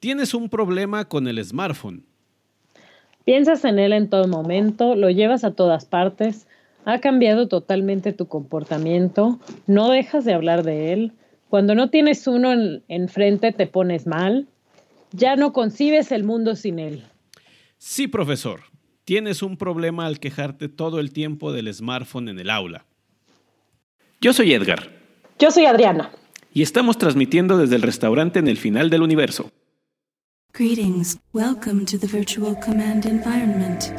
Tienes un problema con el smartphone. Piensas en él en todo momento, lo llevas a todas partes, ha cambiado totalmente tu comportamiento, no dejas de hablar de él. Cuando no tienes uno enfrente te pones mal, ya no concibes el mundo sin él. Sí, profesor, tienes un problema al quejarte todo el tiempo del smartphone en el aula. Yo soy Edgar. Yo soy Adriana. Y estamos transmitiendo desde el restaurante en el final del universo. Greetings. Welcome to the virtual command environment.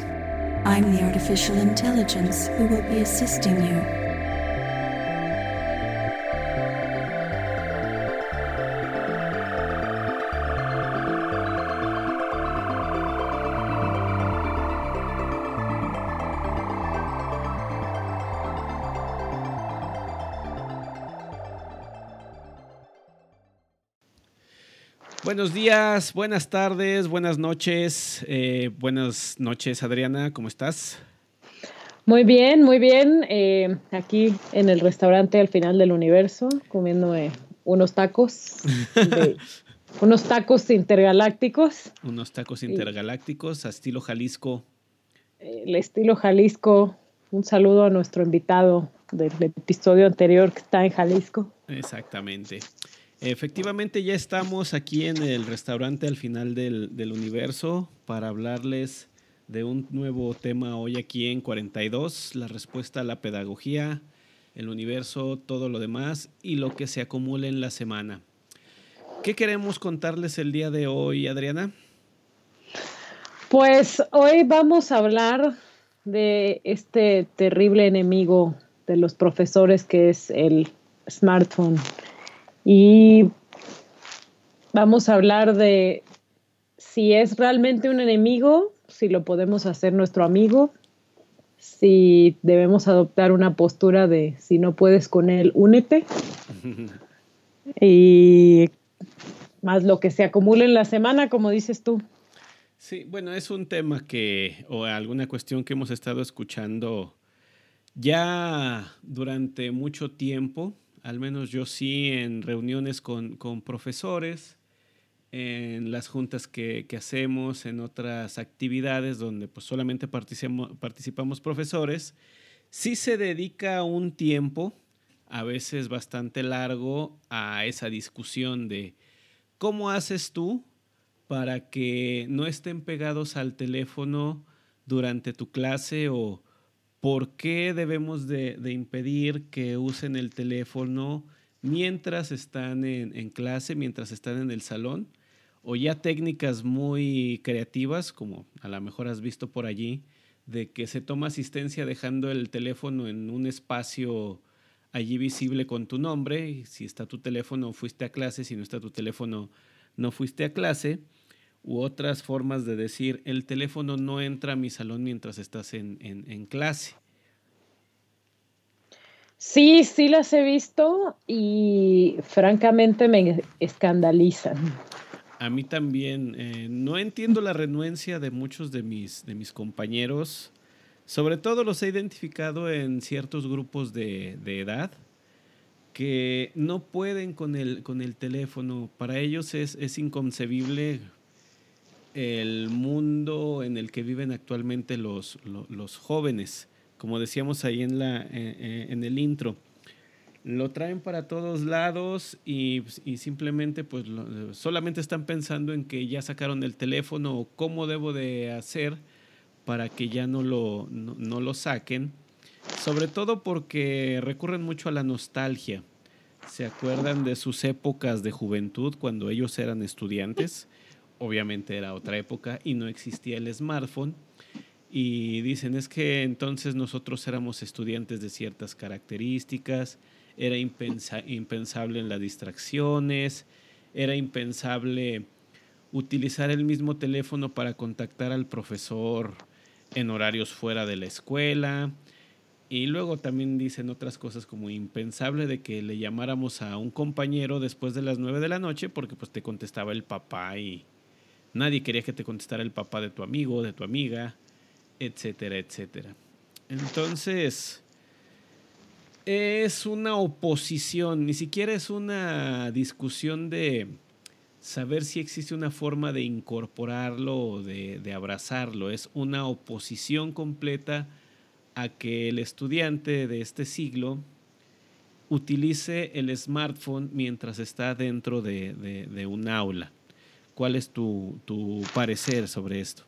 I'm the artificial intelligence who will be assisting you. Buenos días, buenas tardes, buenas noches. Eh, buenas noches, Adriana, ¿cómo estás? Muy bien, muy bien. Eh, aquí en el restaurante al final del universo, comiéndome unos tacos. unos tacos intergalácticos. Unos tacos intergalácticos a estilo Jalisco. El estilo Jalisco. Un saludo a nuestro invitado del episodio anterior que está en Jalisco. Exactamente. Efectivamente, ya estamos aquí en el restaurante al final del, universo para hablarles de un nuevo tema hoy aquí en 42, la respuesta a la pedagogía, el universo, todo lo demás y lo que se acumula en la semana. ¿Qué queremos contarles el día de hoy, Adriana? Pues hoy vamos a hablar de este terrible enemigo de los profesores que es el smartphone. Y vamos a hablar de si es realmente un enemigo, si lo podemos hacer nuestro amigo, si debemos adoptar una postura de si no puedes con él, únete. y más lo que se acumule en la semana, como dices tú. Sí, bueno, es un tema que, o alguna cuestión que hemos estado escuchando ya durante mucho tiempo al menos yo sí, en reuniones con, profesores, en las juntas que, hacemos, en otras actividades donde pues, solamente participamos, participamos profesores, sí se dedica un tiempo, a veces bastante largo, a esa discusión de cómo haces tú para que no estén pegados al teléfono durante tu clase o ¿Por qué debemos de, impedir que usen el teléfono mientras están en, clase, mientras están en el salón? O ya técnicas muy creativas, como a lo mejor has visto por allí, de que se toma asistencia dejando el teléfono en un espacio allí visible con tu nombre. Si está tu teléfono, fuiste a clase. Si no está tu teléfono, no fuiste a clase u otras formas de decir el teléfono no entra a mi salón mientras estás en, en, clase. Sí, sí las he visto y francamente me escandalizan. A mí también. Eh, no entiendo la renuencia de muchos de mis, de mis compañeros. Sobre todo los he identificado en ciertos grupos de, de edad que no pueden con el, con el teléfono. Para ellos es, es inconcebible el mundo en el que viven actualmente los, los, jóvenes, como decíamos ahí en, la, eh, eh, en el intro. Lo traen para todos lados y, y simplemente pues solamente están pensando en que ya sacaron el teléfono o cómo debo de hacer para que ya no lo, no lo saquen. Sobre todo porque recurren mucho a la nostalgia. Se acuerdan de sus épocas de juventud cuando ellos eran estudiantes obviamente era otra época y no existía el smartphone. Y dicen, es que entonces nosotros éramos estudiantes de ciertas características, era impensable en las distracciones, era impensable utilizar el mismo teléfono para contactar al profesor en horarios fuera de la escuela. Y luego también dicen otras cosas como impensable de que le llamáramos a un compañero después de las nueve de la noche porque pues te contestaba el papá y, Nadie quería que te contestara el papá de tu amigo, de tu amiga, etcétera, etcétera. Entonces, es una oposición, ni siquiera es una discusión de, saber si existe una forma de incorporarlo o de, de abrazarlo. Es una oposición completa a que el estudiante de este siglo utilice el smartphone mientras está dentro de, de, un aula. ¿Cuál es tu, tu, parecer sobre esto?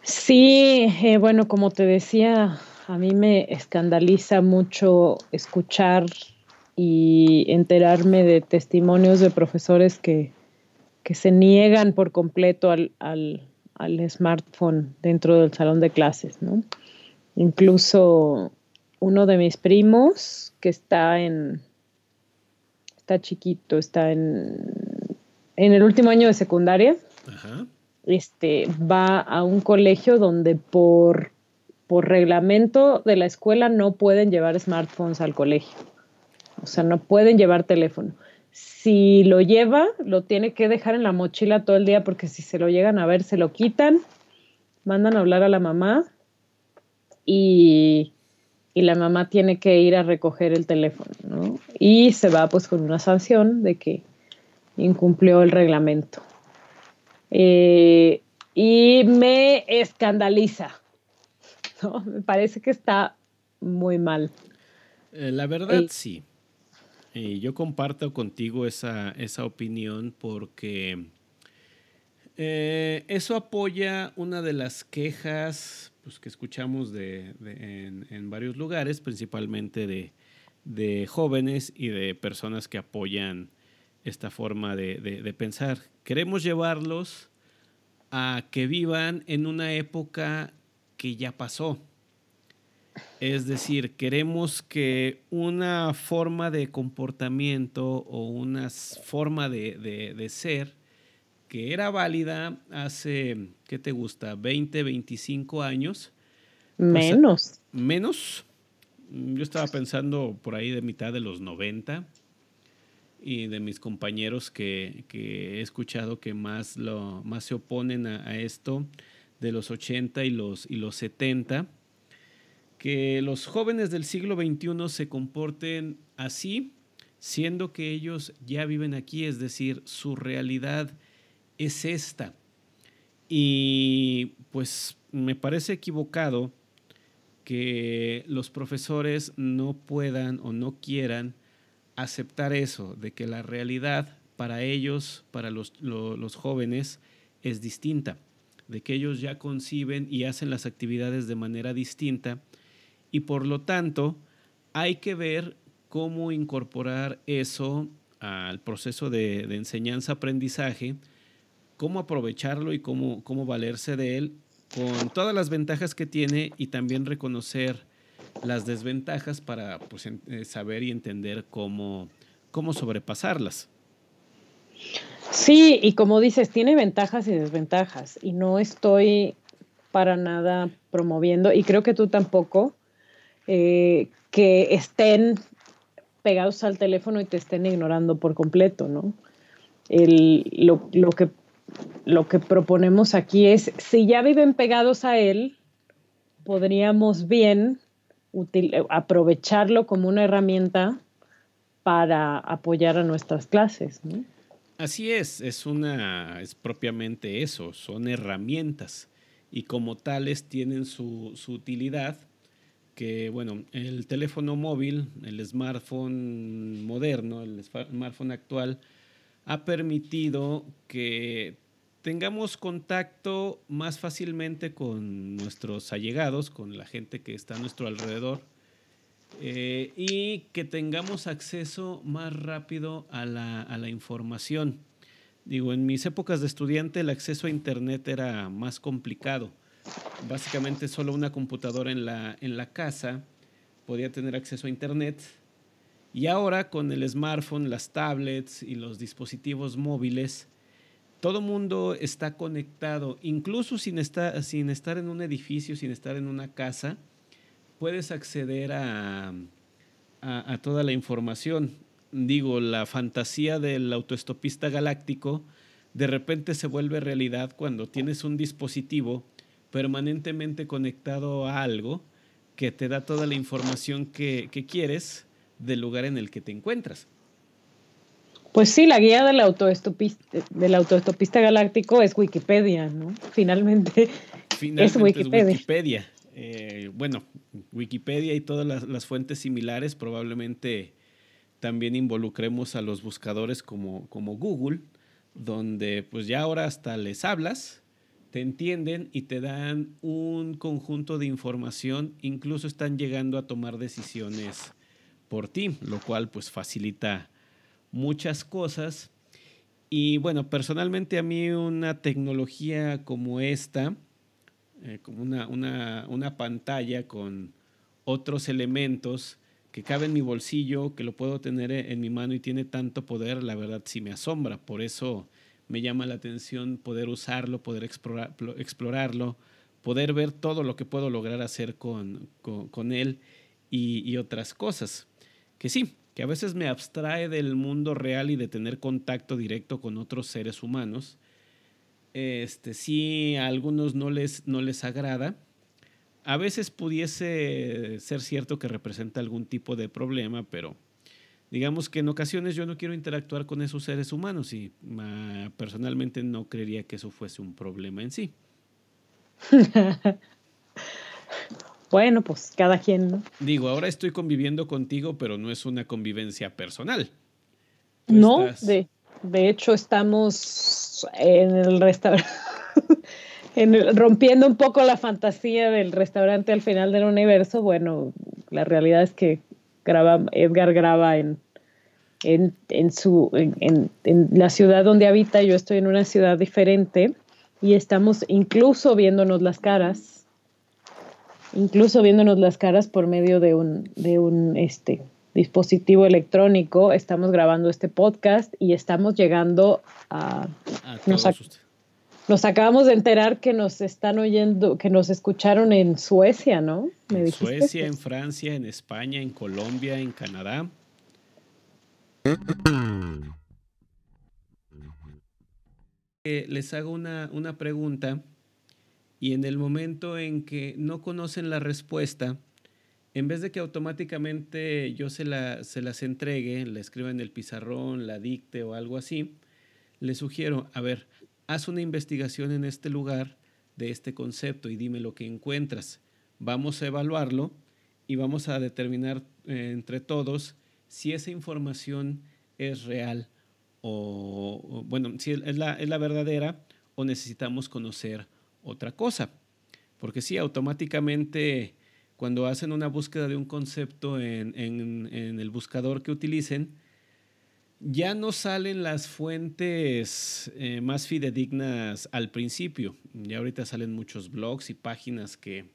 Sí, eh, bueno, como te decía, a mí me escandaliza mucho escuchar y enterarme de testimonios de profesores que, que se niegan por completo al, al, al, smartphone dentro del salón de clases, ¿no? Incluso uno de mis primos que está en, está chiquito, está en, en el último año de secundaria, Este, va a un colegio donde por, por reglamento de la escuela no pueden llevar smartphones al colegio. O sea, no pueden llevar teléfono. Si lo lleva, lo tiene que dejar en la mochila todo el día porque si se lo llegan a ver, se lo quitan, mandan a hablar a la mamá y, la mamá tiene que ir a recoger el teléfono, ¿no? Y se va pues con una sanción de que incumplió el reglamento. Eh, y me escandaliza, ¿no? Me parece que está muy mal. Eh, la verdad, sí. yo comparto contigo esa, esa opinión porque eh, eso apoya una de las quejas pues, que escuchamos de, en, varios lugares, principalmente de, jóvenes y de personas que apoyan esta forma de, pensar. Queremos llevarlos a que vivan en una época que ya pasó. Es decir, queremos que una forma de comportamiento o una forma de, ser que era válida hace, ¿qué te gusta? 20, 25 años. Pues, menos. menos. Yo estaba pensando por ahí de mitad de los 90 y de mis compañeros que, he escuchado que más, lo, más se oponen a, esto, de los 80 y los, y los 70, que los jóvenes del siglo XXI se comporten así, siendo que ellos ya viven aquí, es decir, su realidad es esta. Y pues me parece equivocado que los profesores no puedan o no quieran aceptar eso, de que la realidad para ellos, para los, los, jóvenes, es distinta, de que ellos ya conciben y hacen las actividades de manera distinta y por lo tanto hay que ver cómo incorporar eso al proceso de, de enseñanza-aprendizaje cómo aprovecharlo y cómo, cómo valerse de él con todas las ventajas que tiene y también reconocer las desventajas para pues, eh, saber y entender cómo, cómo sobrepasarlas. Sí, y como dices, tiene ventajas y desventajas y no estoy para nada promoviendo, y creo que tú tampoco, eh, que estén pegados al teléfono y te estén ignorando por completo, ¿no? Lo, lo que lo que proponemos aquí es, si ya viven pegados a él, podríamos bien aprovecharlo como una herramienta para apoyar a nuestras clases. Así es, es una, es propiamente eso, son herramientas y como tales tienen su utilidad que, bueno, el teléfono móvil, el smartphone moderno, el smartphone actual, ha permitido que tengamos contacto más fácilmente con nuestros allegados, con la gente que está a nuestro alrededor, eh, y que tengamos acceso más rápido a la, información. Digo, en mis épocas de estudiante el acceso a Internet era más complicado. Básicamente solo una computadora en la, en la casa podía tener acceso a Internet. Y ahora con el smartphone, las tablets y los dispositivos móviles, todo mundo está conectado, incluso sin estar, en un edificio, sin estar en una casa, puedes acceder a, toda la información. Digo, la fantasía del autoestopista galáctico de repente se vuelve realidad cuando tienes un dispositivo permanentemente conectado a algo que te da toda la información que quieres del lugar en el que te encuentras. Pues sí, la guía del autoestopista, del autoestopista galáctico es Wikipedia, ¿no? Finalmente, es Wikipedia. Eh, bueno, Wikipedia y todas las, las, fuentes similares probablemente también involucremos a los buscadores como, como Google, donde pues ya ahora hasta les hablas, te entienden y te dan un conjunto de información, incluso están llegando a tomar decisiones por ti, lo cual pues facilita muchas cosas. Y bueno, personalmente a mí una tecnología como esta, eh, como una, una, una, pantalla con otros elementos que cabe en mi bolsillo, que lo puedo tener en mi mano y tiene tanto poder, la verdad sí me asombra. Por eso me llama la atención poder usarlo, poder explorar, explorarlo, poder ver todo lo que puedo lograr hacer con, con, él y, y otras cosas. Que sí, que a veces me abstrae del mundo real y de tener contacto directo con otros seres humanos. Este, sí, a algunos no les, no les agrada. A veces pudiese ser cierto que representa algún tipo de problema, pero digamos que en ocasiones yo no quiero interactuar con esos seres humanos y personalmente no creería que eso fuese un problema en sí. Bueno, pues cada quien, ¿no? Digo, ahora estoy conviviendo contigo, pero no es una convivencia personal. no, de, de hecho estamos en el restaurante, rompiendo un poco la fantasía del restaurante al final del universo. Bueno, la realidad es que graba, Edgar graba en, en, en su, en, en la ciudad donde habita, yo estoy en una ciudad diferente y estamos incluso viéndonos las caras incluso viéndonos las caras por medio de un, de un este, dispositivo electrónico. Estamos grabando este podcast y estamos llegando a... nos, acabamos de enterar que nos están oyendo, que nos escucharon en Suecia, ¿no? en Suecia, en Francia, en España, en Colombia, en Canadá. Eh, les hago una, una pregunta y en el momento en que no conocen la respuesta, en vez de que automáticamente yo se, la, se las entregue, la escriba en el pizarrón, la dicte o algo así, les sugiero, a ver, haz una investigación en este lugar de este concepto y dime lo que encuentras. Vamos a evaluarlo y vamos a determinar eh, entre todos si esa información es real o, bueno, si es la, es la verdadera o necesitamos conocer otra cosa. Porque sí, automáticamente cuando hacen una búsqueda de un concepto en, el buscador que utilicen, ya no salen las fuentes eh, más fidedignas al principio. Ya ahorita salen muchos blogs y páginas que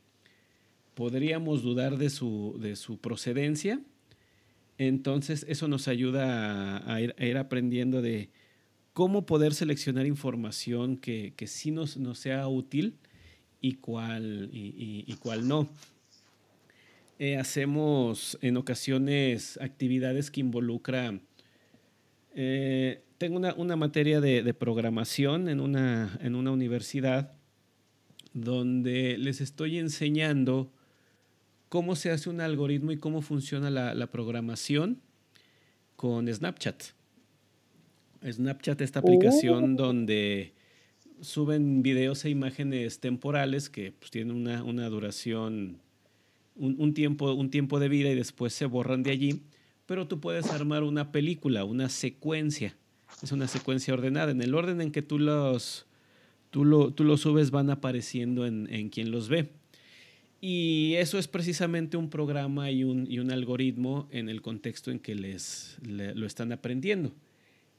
podríamos dudar de su, de su procedencia. Entonces eso nos ayuda a, ir, aprendiendo de cómo poder seleccionar información que, que sí nos, sea útil y cuál, y, cuál no. Eh, hacemos en ocasiones actividades que involucran... Eh, tengo una, materia de, programación en una, en una universidad donde les estoy enseñando cómo se hace un algoritmo y cómo funciona la programación con Snapchat. Snapchat, esta aplicación oh. donde suben videos e imágenes temporales que pues, tienen una, duración, un, tiempo, un tiempo de vida y después se borran de allí, pero tú puedes armar una película, una secuencia. Es una secuencia ordenada. En el orden en que tú los, tú lo, tú los subes van apareciendo en, quien los ve. Y eso es precisamente un programa y un, y un algoritmo en el contexto en que les lo están aprendiendo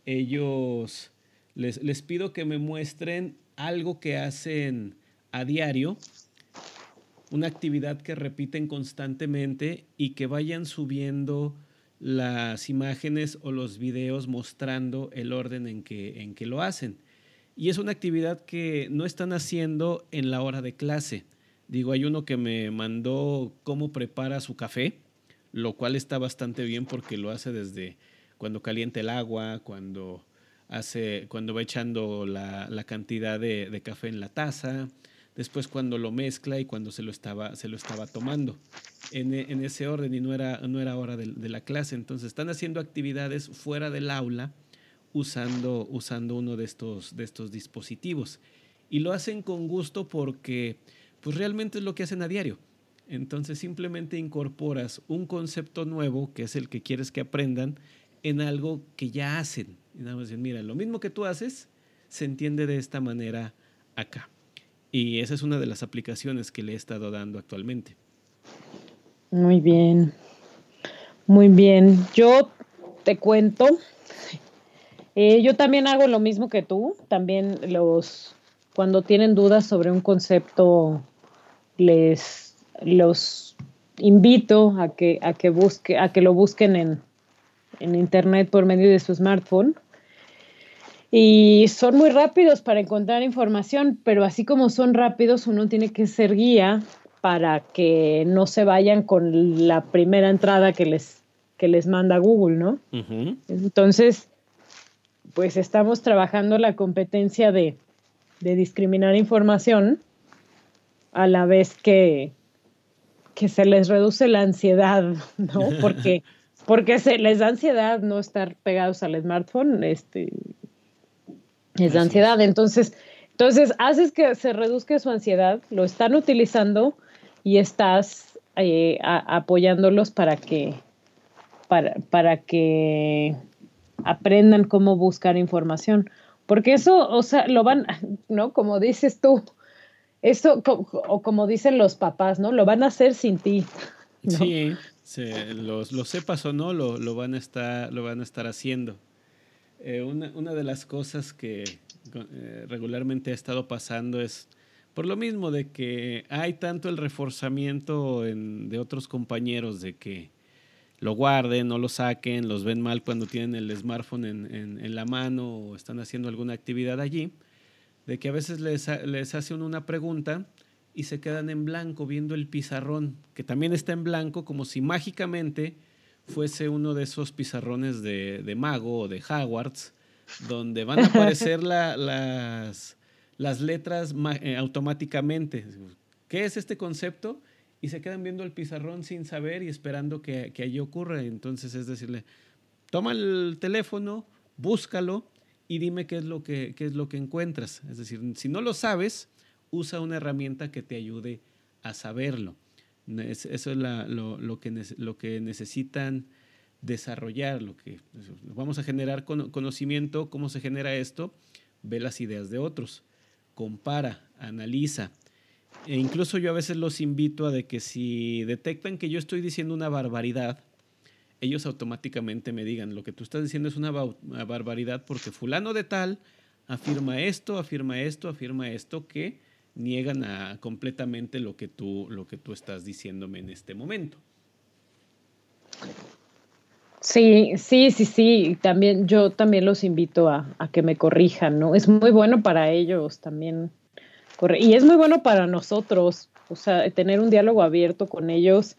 ellos les, les pido que me muestren algo que hacen a diario, una actividad que repiten constantemente y que vayan subiendo las imágenes o los videos mostrando el orden en que, en que lo hacen. Y es una actividad que no están haciendo en la hora de clase. Digo, hay uno que me mandó cómo prepara su café, lo cual está bastante bien porque lo hace desde cuando calienta el agua, cuando, hace, cuando va echando la, cantidad de, café en la taza, después cuando lo mezcla y cuando se lo estaba, se lo estaba tomando. En, ese orden y no era, no era hora de, la clase. Entonces están haciendo actividades fuera del aula usando, usando uno de estos, de estos dispositivos. Y lo hacen con gusto porque pues realmente es lo que hacen a diario. Entonces simplemente incorporas un concepto nuevo, que es el que quieres que aprendan, en algo que ya hacen. Y nada más decir, mira, lo mismo que tú haces, se entiende de esta manera acá. Y esa es una de las aplicaciones que le he estado dando actualmente. Muy bien. Muy bien. Yo te cuento. Eh, yo también hago lo mismo que tú. También los cuando tienen dudas sobre un concepto, les los invito a que, a que busque, a que lo busquen en, en internet por medio de su smartphone. Y son muy rápidos para encontrar información, pero así como son rápidos, uno tiene que ser guía para que no se vayan con la primera entrada que les, que les manda Google, ¿no? Entonces, pues estamos trabajando la competencia de, de, discriminar información a la vez que, que se les reduce la ansiedad, ¿no? Porque, porque se les da ansiedad no estar pegados al smartphone, este, es da ansiedad. Entonces, entonces, haces que se reduzca su ansiedad, lo están utilizando y estás eh, apoyándolos para que, para, para que aprendan cómo buscar información. Porque eso, o sea, lo van, ¿no? Como dices tú, eso, o como dicen los papás, ¿no? Lo van a hacer sin ti. Sí, los, lo sepas o no, lo, lo, van a estar, lo van a estar haciendo. Eh, una, una, de las cosas que eh, regularmente ha estado pasando es por lo mismo de que hay tanto el reforzamiento de otros compañeros de que lo guarden, no lo saquen, los ven mal cuando tienen el smartphone en, la mano o están haciendo alguna actividad allí, de que a veces les, les hacen una pregunta y se quedan en blanco viendo el pizarrón, que también está en blanco como si mágicamente fuese uno de esos pizarrones de, de mago o de Hogwarts, donde van a aparecer las las letras eh, automáticamente. ¿Qué es este concepto? Y se quedan viendo el pizarrón sin saber y esperando que, que allí ocurra. Entonces es decirle, toma el teléfono, búscalo y dime qué es lo que, qué es lo que encuentras. Es decir, si no lo sabes, usa una herramienta que te ayude a saberlo. eso es lo, que, lo que necesitan desarrollar, lo que vamos a generar conocimiento, cómo se genera esto, ve las ideas de otros compara, analiza. E incluso yo a veces los invito a que si detectan que yo estoy diciendo una barbaridad, ellos automáticamente me digan, lo que tú estás diciendo es una, barbaridad porque fulano de tal afirma esto, afirma esto, afirma esto, que niegan a completamente lo que tú, lo que tú estás diciéndome en este momento. Sí, sí, sí, sí. También yo también los invito a, que me corrijan, ¿no? Es muy bueno para ellos también. Y es muy bueno para nosotros, o sea, tener un diálogo abierto con ellos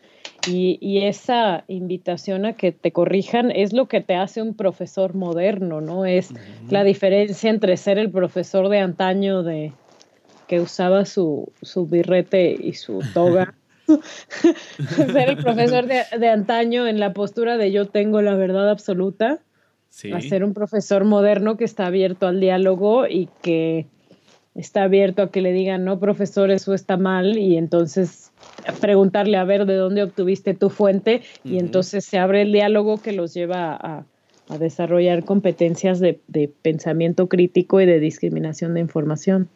y, esa invitación a que te corrijan es lo que te hace un profesor moderno, ¿no? Es la diferencia entre ser el profesor de antaño de que usaba su, su birrete y su toga. Ser el profesor de, antaño en la postura de yo tengo la verdad absoluta, a ser un profesor moderno que está abierto al diálogo y que está abierto a que le digan, no, profesor, eso está mal, y entonces preguntarle a ver de dónde obtuviste tu fuente, y entonces se abre el diálogo que los lleva a, desarrollar competencias de pensamiento crítico y de discriminación de información.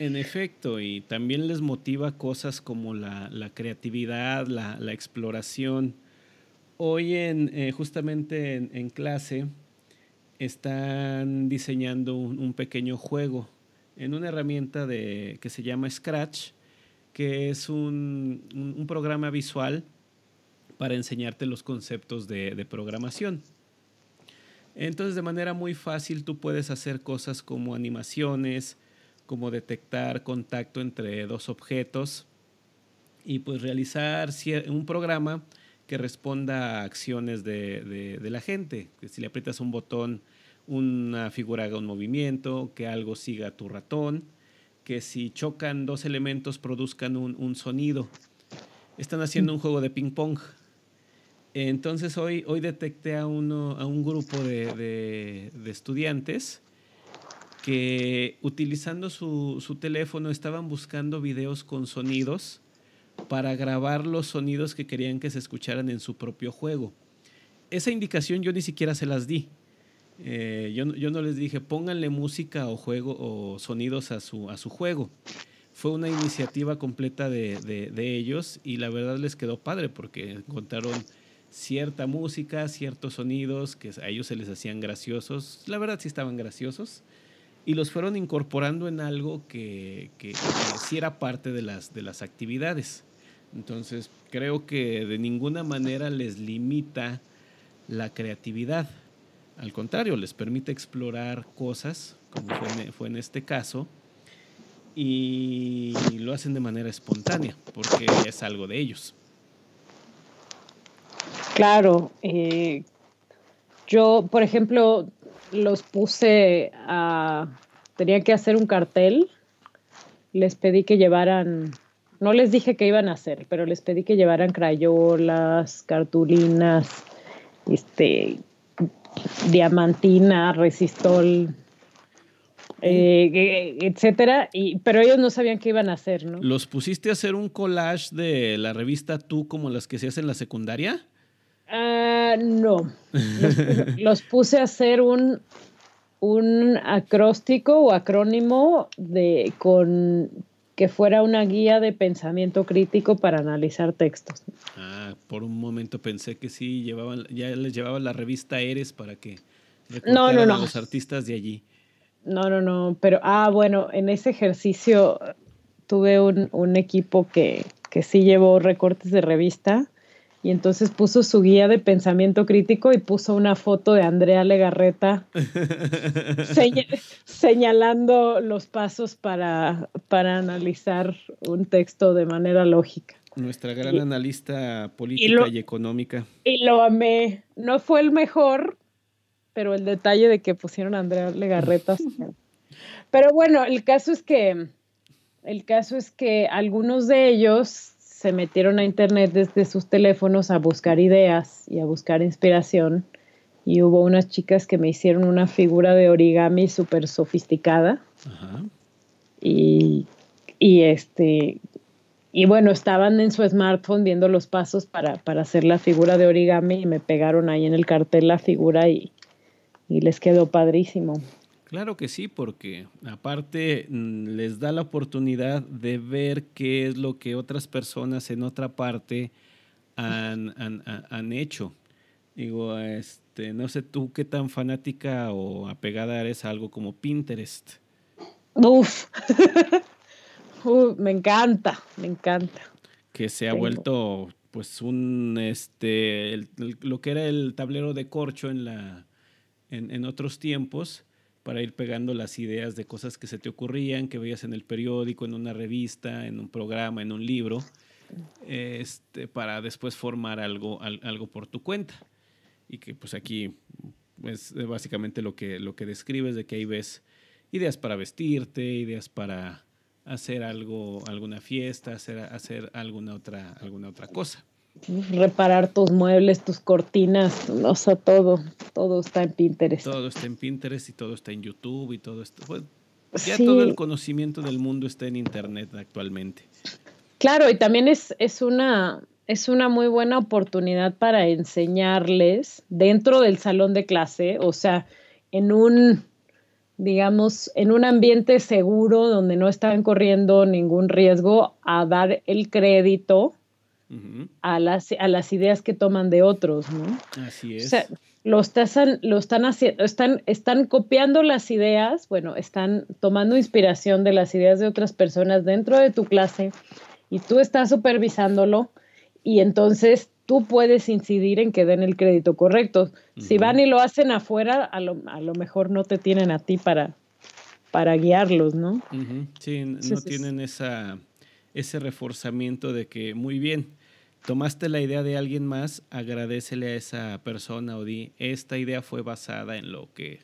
En efecto, y también les motiva cosas como la, creatividad, la, exploración. Hoy en, eh, justamente en, clase están diseñando un, pequeño juego en una herramienta de, que se llama Scratch, que es un, programa visual para enseñarte los conceptos de, de programación. Entonces de manera muy fácil tú puedes hacer cosas como animaciones, como detectar contacto entre dos objetos y pues realizar un programa que responda a acciones de, la gente. Que si le aprietas un botón, una figura haga un movimiento, que algo siga tu ratón, que si chocan dos elementos produzcan un, sonido. Están haciendo un juego de ping pong. Entonces hoy, hoy detecté a, uno, a un grupo de, estudiantes que utilizando su, su, teléfono estaban buscando videos con sonidos para grabar los sonidos que querían que se escucharan en su propio juego. Esa indicación yo ni siquiera se las di. Eh, yo, yo, no les dije pónganle música o juego o sonidos a su, a su juego. Fue una iniciativa completa de, de, de ellos y la verdad les quedó padre porque encontraron cierta música, ciertos sonidos que a ellos se les hacían graciosos. La verdad sí estaban graciosos. Y los fueron incorporando en algo que, que, sí era parte de las, de las actividades. Entonces, creo que de ninguna manera les limita la creatividad. Al contrario, les permite explorar cosas, como fue en, este caso, y lo hacen de manera espontánea, porque es algo de ellos. Claro, eh, yo, por ejemplo, los puse a... Tenía que hacer un cartel, les pedí que llevaran no les dije qué iban a hacer, pero les pedí que llevaran crayolas, cartulinas, este, diamantina, resistol, eh, etcétera, y, pero ellos no sabían qué iban a hacer, ¿no? ¿Los pusiste a hacer un collage de la revista Tú como las que se hacen en la secundaria? Ah, no. Los, puse a hacer un, un acróstico o acrónimo de, con que fuera una guía de pensamiento crítico para analizar textos. Ah, por un momento pensé que sí, llevaban, ya les llevaban la revista Eres para que no, no, no. a los artistas de allí. No, no, no, pero, ah, bueno, en ese ejercicio tuve un, un equipo que, que sí llevó recortes de revista y entonces puso su guía de pensamiento crítico y puso una foto de Andrea Legarreta señalando los pasos para, para analizar un texto de manera lógica. Nuestra gran analista política y, económica. Y lo amé. No fue el mejor, pero el detalle de que pusieron a Andrea Legarreta. pero bueno, el caso es que el caso es que algunos de ellos se metieron a internet desde sus teléfonos a buscar ideas y a buscar inspiración. Y hubo unas chicas que me hicieron una figura de origami súper sofisticada. Y, y, este, y bueno, estaban en su smartphone viendo los pasos para, para, hacer la figura de origami y me pegaron ahí en el cartel la figura y, y les quedó padrísimo. Claro que sí, porque aparte mm, les da la oportunidad de ver qué es lo que otras personas en otra parte han, han, hecho. Digo, este, no sé tú qué tan fanática o apegada eres a algo como Pinterest. Uf, me encanta, me encanta. Que se ha vuelto pues un, este, lo que era el tablero de corcho en, la, en, en otros tiempos para ir pegando las ideas de cosas que se te ocurrían, que veías en el periódico, en una revista, en un programa, en un libro, este, para después formar algo, algo por tu cuenta. Y que pues aquí es básicamente lo que, lo que describes, de que ahí ves ideas para vestirte, ideas para hacer algo, alguna fiesta, hacer, hacer alguna, otra, alguna otra cosa reparar tus muebles, tus cortinas, o sea, todo, todo está en Pinterest. Todo está en Pinterest y todo está en YouTube y todo esto. ya todo el conocimiento del mundo está en Internet actualmente. Claro, y también es, es, una, es una muy buena oportunidad para enseñarles dentro del salón de clase, o sea, en un, digamos, en un ambiente seguro donde no están corriendo ningún riesgo, a dar el crédito a, las, a las ideas que toman de otros, ¿no? Así es. O sea, lo, están, lo están haciendo, están, están copiando las ideas, bueno, están tomando inspiración de las ideas de otras personas dentro de tu clase y tú estás supervisándolo y entonces tú puedes incidir en que den el crédito correcto. Si van y lo hacen afuera, a lo, a lo, mejor no te tienen a ti para, para guiarlos, ¿no? Sí, no tienen esa, ese reforzamiento de que, muy bien, tomaste la idea de alguien más, agradecele a esa persona o di, esta idea fue basada en lo que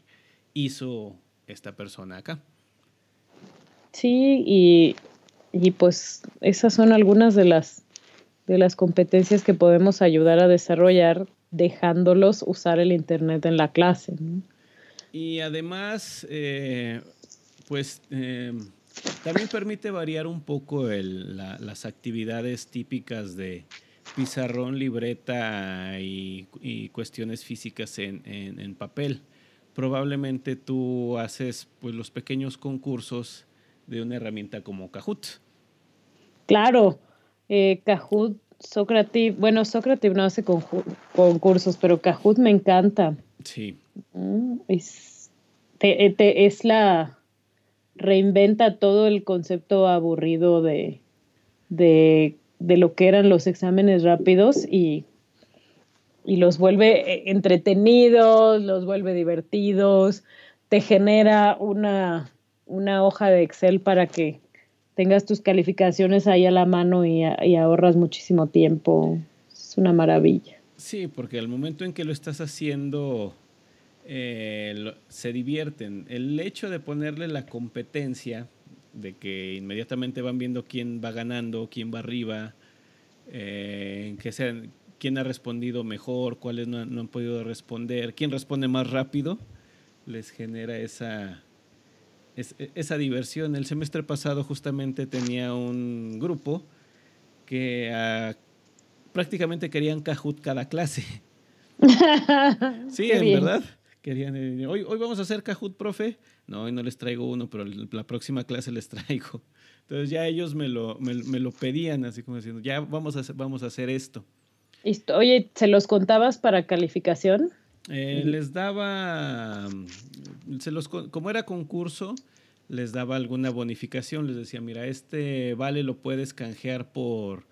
hizo esta persona acá. Sí, y, y pues esas son algunas de las de las competencias que podemos ayudar a desarrollar dejándolos usar el Internet en la clase. Y además, eh, pues eh, también permite variar un poco las actividades típicas de pizarrón, libreta y, cuestiones físicas en, papel. Probablemente tú haces pues, los pequeños concursos de una herramienta como Kahoot. Claro, eh, Kahoot, Socrative, bueno, Socrative no hace concursos, pero Kahoot me encanta. Sí. Mm, es, es la reinventa todo el concepto aburrido de, de, lo que eran los exámenes rápidos y, y los vuelve eh, entretenidos, los vuelve divertidos, te genera una, una hoja de Excel para que tengas tus calificaciones ahí a la mano y, y, ahorras muchísimo tiempo. Es una maravilla. Sí, porque al momento en que lo estás haciendo eh, se divierten. El hecho de ponerle la competencia, de que inmediatamente van viendo quién va ganando, quién va arriba, eh, que sean, quién ha respondido mejor, cuáles no, han podido responder, quién responde más rápido, les genera esa, esa diversión. El semestre pasado justamente tenía un grupo que ah, prácticamente querían Kahoot cada clase. sí, en verdad. Querían, eh, hoy, hoy vamos a hacer Kahoot, profe. No, hoy no les traigo uno, pero la próxima clase les traigo. Entonces ya ellos me lo, me, lo pedían, así como diciendo, ya vamos a hacer, vamos a hacer esto. Oye, ¿se los contabas para calificación? Eh, les daba, se los, como era concurso, les daba alguna bonificación. Les decía, mira, este vale lo puedes canjear por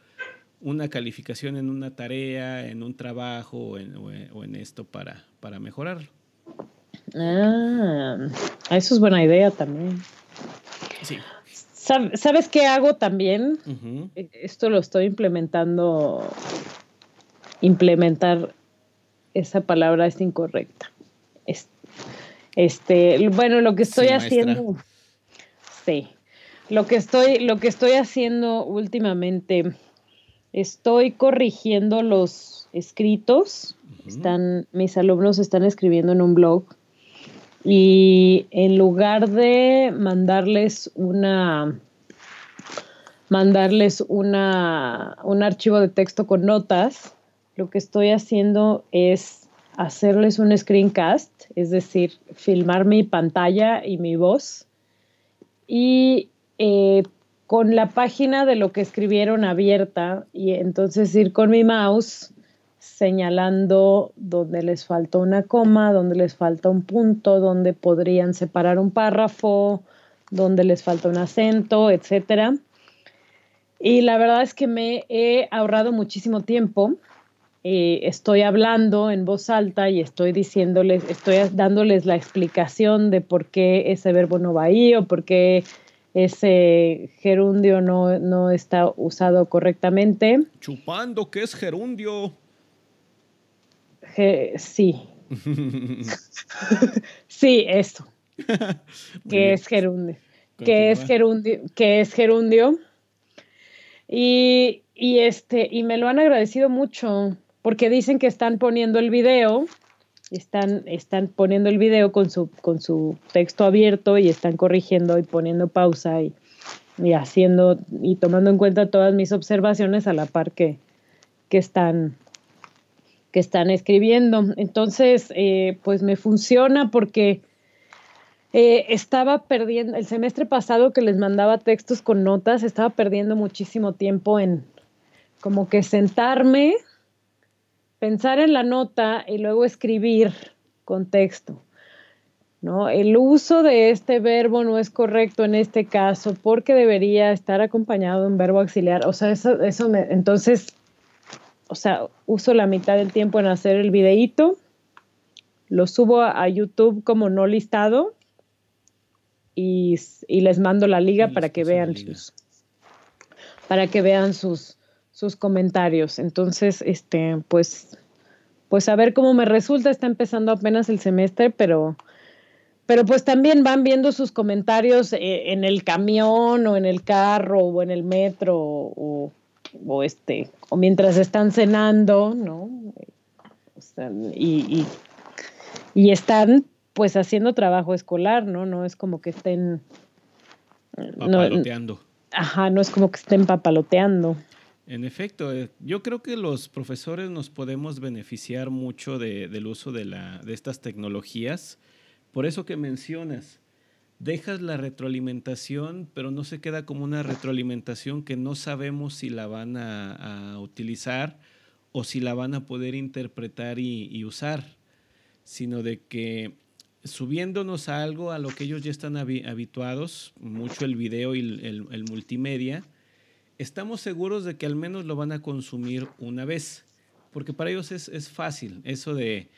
una calificación en una tarea, en un trabajo o en, o en esto para, para mejorarlo. Ah, eso es buena idea también. Sí. ¿Sabes qué hago también? E, esto lo estoy implementando. Implementar esa palabra es incorrecta. Este, bueno, lo que estoy haciendo. Sí. Lo que estoy, lo que estoy haciendo últimamente, estoy corrigiendo los escritos. Están, mis alumnos están escribiendo en un blog y en lugar de mandarles una mandarles una, un archivo de texto con notas, lo que estoy haciendo es hacerles un screencast, es decir, filmar mi pantalla y mi voz. Y eh, con la página de lo que escribieron abierta y entonces ir con mi mouse señalando donde les falta una coma, donde les falta un punto, donde podrían separar un párrafo, donde les falta un acento, etcétera. Y la verdad es que me he ahorrado muchísimo tiempo. Eh, estoy hablando en voz alta y estoy diciéndoles, estoy dándoles la explicación de por qué ese verbo no va ahí o por qué ese gerundio no, no está usado correctamente. Chupando, ¿qué es gerundio? Sí. sí, esto. que es gerundio. Que es gerundio. Que es gerundio. Y, este, y me lo han agradecido mucho porque dicen que están poniendo el video, están, están poniendo el video con su, con su texto abierto y están corrigiendo y poniendo pausa y, y haciendo y tomando en cuenta todas mis observaciones a la par que, que están que están escribiendo. Entonces, eh, pues me funciona porque eh, estaba perdiendo, el semestre pasado que les mandaba textos con notas, estaba perdiendo muchísimo tiempo en como que sentarme, pensar en la nota y luego escribir con texto. ¿no? El uso de este verbo no es correcto en este caso porque debería estar acompañado de un verbo auxiliar. O sea, eso, eso me, entonces o sea, uso la mitad del tiempo en hacer el videíto, lo subo a, YouTube como no listado y, les mando la liga para que vean sus para que vean sus sus comentarios. Entonces, este, pues, pues a ver cómo me resulta. Está empezando apenas el semestre, pero, pero pues también van viendo sus comentarios eh, en el camión o en el carro o en el metro o, o este, o mientras están cenando, ¿no? y, y, están pues haciendo trabajo escolar, ¿no? No es como que estén papaloteando. ajá, no es como que estén papaloteando. En efecto, eh, yo creo que los profesores nos podemos beneficiar mucho del uso de, la, de estas tecnologías. Por eso que mencionas, dejas la retroalimentación, pero no se queda como una retroalimentación que no sabemos si la van a, utilizar o si la van a poder interpretar y, usar, sino de que subiéndonos a algo a lo que ellos ya están habituados, mucho el video y el, multimedia, estamos seguros de que al menos lo van a consumir una vez, porque para ellos es, es fácil eso de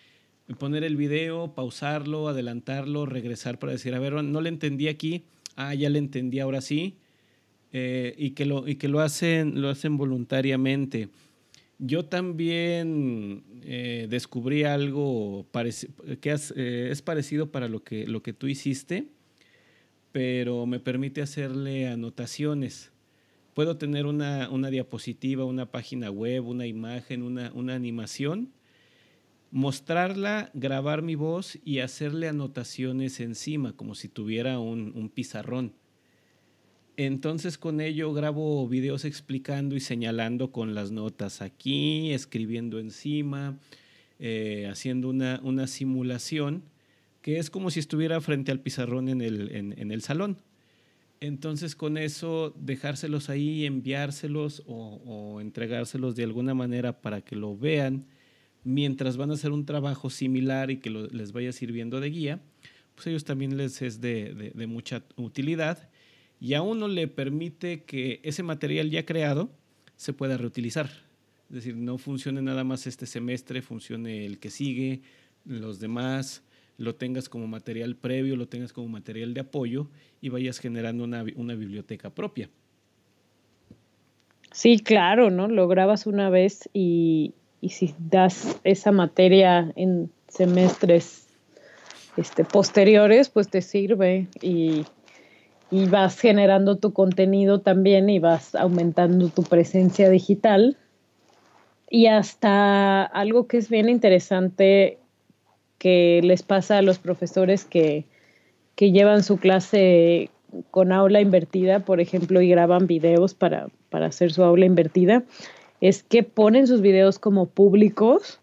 poner el video, pausarlo, adelantarlo, regresar para decir, a ver, no le entendí aquí, ah, ya le entendí ahora sí, eh, y que, lo, y que lo, hacen, lo hacen voluntariamente. Yo también eh, descubrí algo que eh, es parecido para lo que, lo que tú hiciste, pero me permite hacerle anotaciones. Puedo tener una, una diapositiva, una página web, una imagen, una, una animación, mostrarla, grabar mi voz y hacerle anotaciones encima, como si tuviera un, pizarrón. Entonces con ello grabo videos explicando y señalando con las notas aquí, escribiendo encima, eh, haciendo una, una, simulación que es como si estuviera frente al pizarrón en el, en, el salón. Entonces con eso dejárselos ahí, enviárselos o, o entregárselos de alguna manera para que lo vean mientras van a hacer un trabajo similar y que les vaya sirviendo de guía, pues ellos también les es de, mucha utilidad y a uno le permite que ese material ya creado se pueda reutilizar. Es decir, no funcione nada más este semestre, funcione el que sigue, los demás, lo tengas como material previo, lo tengas como material de apoyo y vayas generando una, una biblioteca propia. Sí, claro, ¿no? Lo grabas una vez y, y si das esa materia en semestres este, posteriores, pues te sirve y, vas generando tu contenido también y vas aumentando tu presencia digital. Y hasta algo que es bien interesante que les pasa a los profesores que, que llevan su clase con aula invertida, por ejemplo, y graban videos para, para hacer su aula invertida, es que ponen sus videos como públicos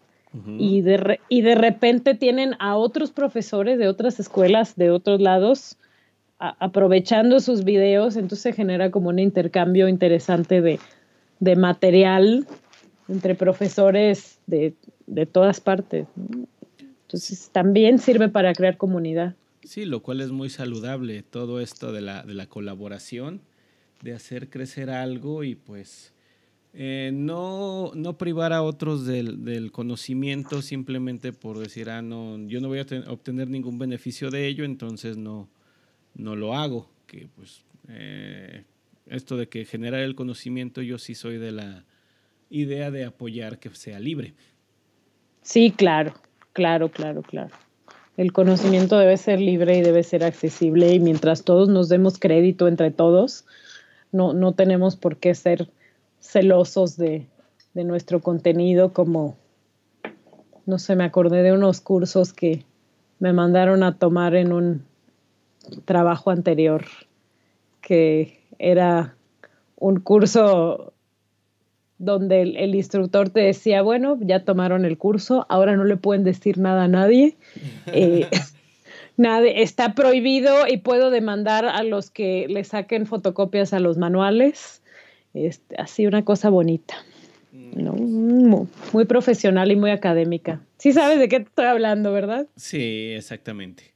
y, de y de repente tienen a otros profesores de otras escuelas, de otros lados, aprovechando sus videos, entonces se genera como un intercambio interesante de, material entre profesores de, todas partes. Entonces también sirve para crear comunidad. Sí, lo cual es muy saludable, todo esto de la, de la colaboración, de hacer crecer algo y pues eh, no, no privar a otros del, conocimiento simplemente por decir, ah, no, yo no voy a obtener ningún beneficio de ello, entonces no, no lo hago. Que pues eh, esto de que generar el conocimiento, yo sí soy de la idea de apoyar que sea libre. Sí, claro, claro, claro, claro. El conocimiento debe ser libre y debe ser accesible y mientras todos nos demos crédito entre todos, no, no tenemos por qué ser celosos de, nuestro contenido, como, no sé, me acordé de unos cursos que me mandaron a tomar en un trabajo anterior, que era un curso donde el, instructor te decía, bueno, ya tomaron el curso, ahora no le pueden decir nada a nadie. Eh, está prohibido y puedo demandar a los que le saquen fotocopias a los manuales. Este, así una cosa bonita. Mm. Muy, profesional y muy académica. Sí sabes de qué te estoy hablando, ¿verdad? Sí, exactamente.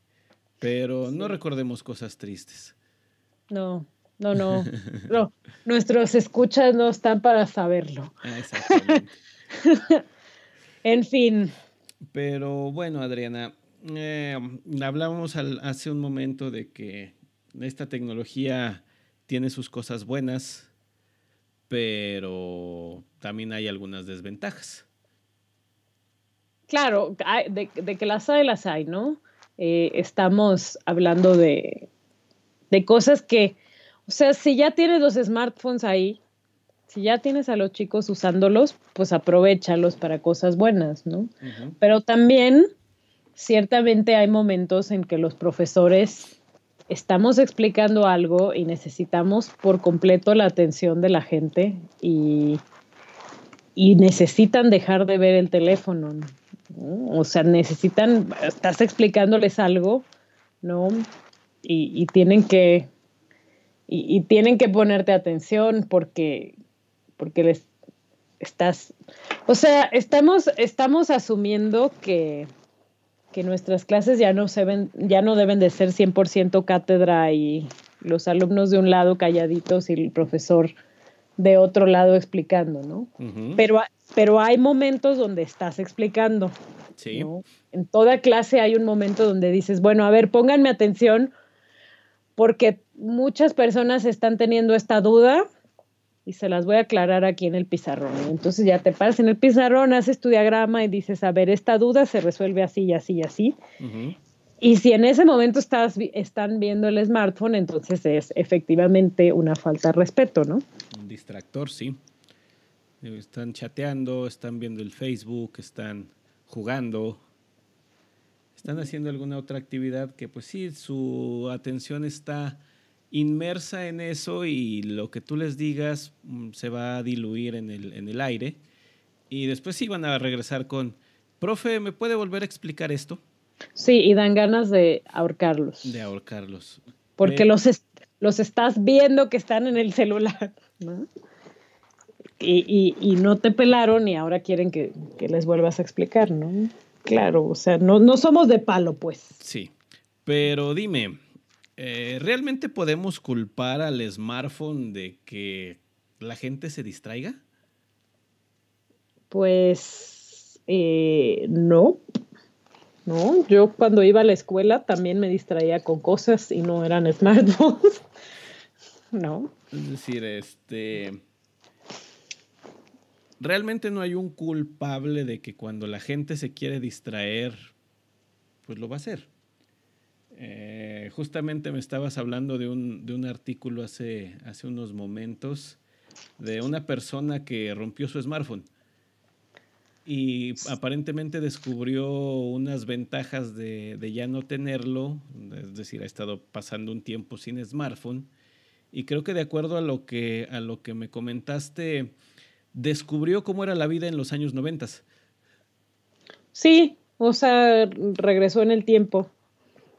Pero no recordemos cosas tristes. No, no, no. no. Nuestros escuchas no están para saberlo. Ah, exactamente. en fin. Pero bueno, Adriana, eh, hablábamos hace un momento de que esta tecnología tiene sus cosas buenas, pero también hay algunas desventajas. Claro, de, que las hay, las hay, ¿no? Eh, estamos hablando de, cosas que, o sea, si ya tienes los smartphones ahí, Si ya tienes a los chicos usándolos, pues aprovechalos para cosas buenas, ¿no? Pero también, ciertamente hay momentos en que los profesores estamos explicando algo y necesitamos por completo la atención de la gente y, y necesitan dejar de ver el teléfono. O sea, necesitan, estás explicándoles algo, ¿no? Y, tienen que, y, tienen que ponerte atención porque, porque les estás, o sea, estamos, estamos asumiendo que, que nuestras clases ya no, se ven, ya no deben de ser 100% cátedra y los alumnos de un lado calladitos y el profesor de otro lado explicando, ¿no? pero, pero hay momentos donde estás explicando. Sí. En toda clase hay un momento donde dices, bueno, a ver, pónganme atención porque muchas personas están teniendo esta duda y se las voy a aclarar aquí en el pizarrón. Entonces ya te paras en el pizarrón, haces tu diagrama y dices, a ver, esta duda se resuelve así y así y así. Y si en ese momento estás, están viendo el smartphone, entonces es efectivamente una falta de respeto, ¿no? Un distractor, sí. Están chateando, están viendo el Facebook, están jugando, están haciendo alguna otra actividad que pues sí, su atención está inmersa en eso y lo que tú les digas mm, se va a diluir en el, en el aire. Y después sí van a regresar con, profe, ¿me puede volver a explicar esto? Sí, y dan ganas de ahorcarlos. De ahorcarlos. Porque los, los estás viendo que están en el celular, ¿no? Y, y, no te pelaron y ahora quieren que, que, les vuelvas a explicar, ¿no? Claro, o sea, no, no somos de palo, pues. Sí, pero dime, eh, ¿realmente podemos culpar al smartphone de que la gente se distraiga? Pues eh, no, no, yo cuando iba a la escuela también me distraía con cosas y no eran smartphones. no. Es decir, este realmente no hay un culpable de que cuando la gente se quiere distraer, pues lo va a hacer. Eh, justamente me estabas hablando de un, de un artículo hace, hace unos momentos de una persona que rompió su smartphone y aparentemente descubrió unas ventajas de, de, ya no tenerlo, es decir, ha estado pasando un tiempo sin smartphone y creo que de acuerdo a lo que, a lo que me comentaste, descubrió cómo era la vida en los años noventas. Sí, o sea, regresó en el tiempo.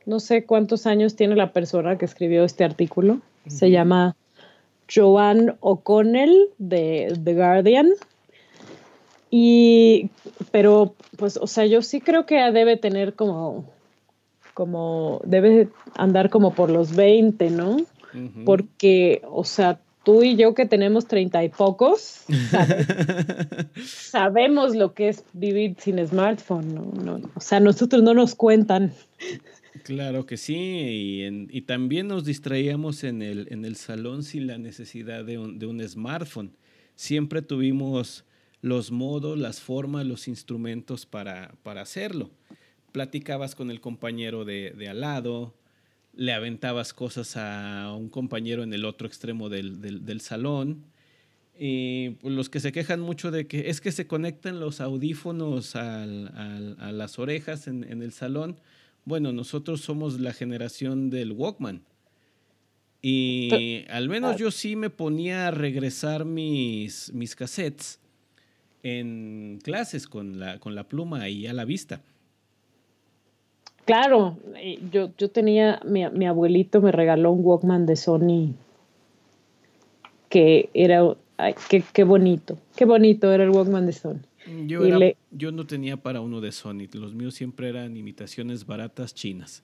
No sé cuántos años tiene la persona que escribió este artículo. Se llama Joanne O'Connell de The Guardian. Y, pero, pues, o sea, yo sí creo que debe tener como, como, debe andar como por los 20, ¿no? Porque, o sea, tú y yo que tenemos treinta y pocos, sabemos lo que es vivir sin smartphone, ¿no? o sea, nosotros no nos cuentan. Claro que sí, y, también nos distraíamos en el, en el salón sin la necesidad de un, de un smartphone. Siempre tuvimos los modos, las formas, los instrumentos para, para hacerlo. Platicabas con el compañero de, de al lado, le aventabas cosas a un compañero en el otro extremo del, del, salón. Y pues, los que se quejan mucho de que es que se conectan los audífonos al, a las orejas en, en, el salón. Bueno, nosotros somos la generación del Walkman. Y al menos ah. yo sí me ponía a regresar mis, mis cassettes en clases con la, con la pluma ahí a la vista. Claro, yo, yo tenía, mi, mi, abuelito me regaló un Walkman de Sony que era, ay, qué, qué, bonito, qué bonito era el Walkman de Sony. Yo, yo no tenía para uno de Sony, los míos siempre eran imitaciones baratas chinas.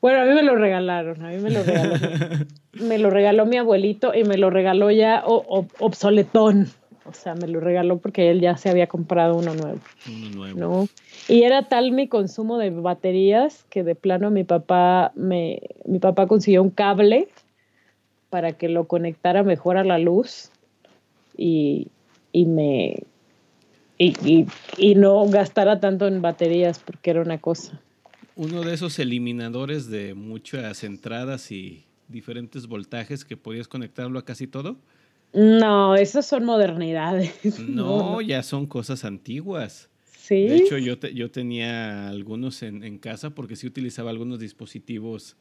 Bueno, a mí me lo regalaron, a mí me lo regaló, me lo regaló mi abuelito y me lo regaló ya obsoletón. O sea, me lo regaló porque él ya se había comprado uno nuevo. Uno nuevo. ¿no? Y era tal mi consumo de baterías que de plano mi papá me mi papá consiguió un cable para que lo conectara mejor a la luz y, y me y, y, no gastara tanto en baterías porque era una cosa. Uno de esos eliminadores de muchas entradas y diferentes voltajes que podías conectarlo a casi todo. No, esas son modernidades. No, ya son cosas antiguas. Sí. De hecho, yo, yo tenía algunos en, en, casa porque sí utilizaba algunos dispositivos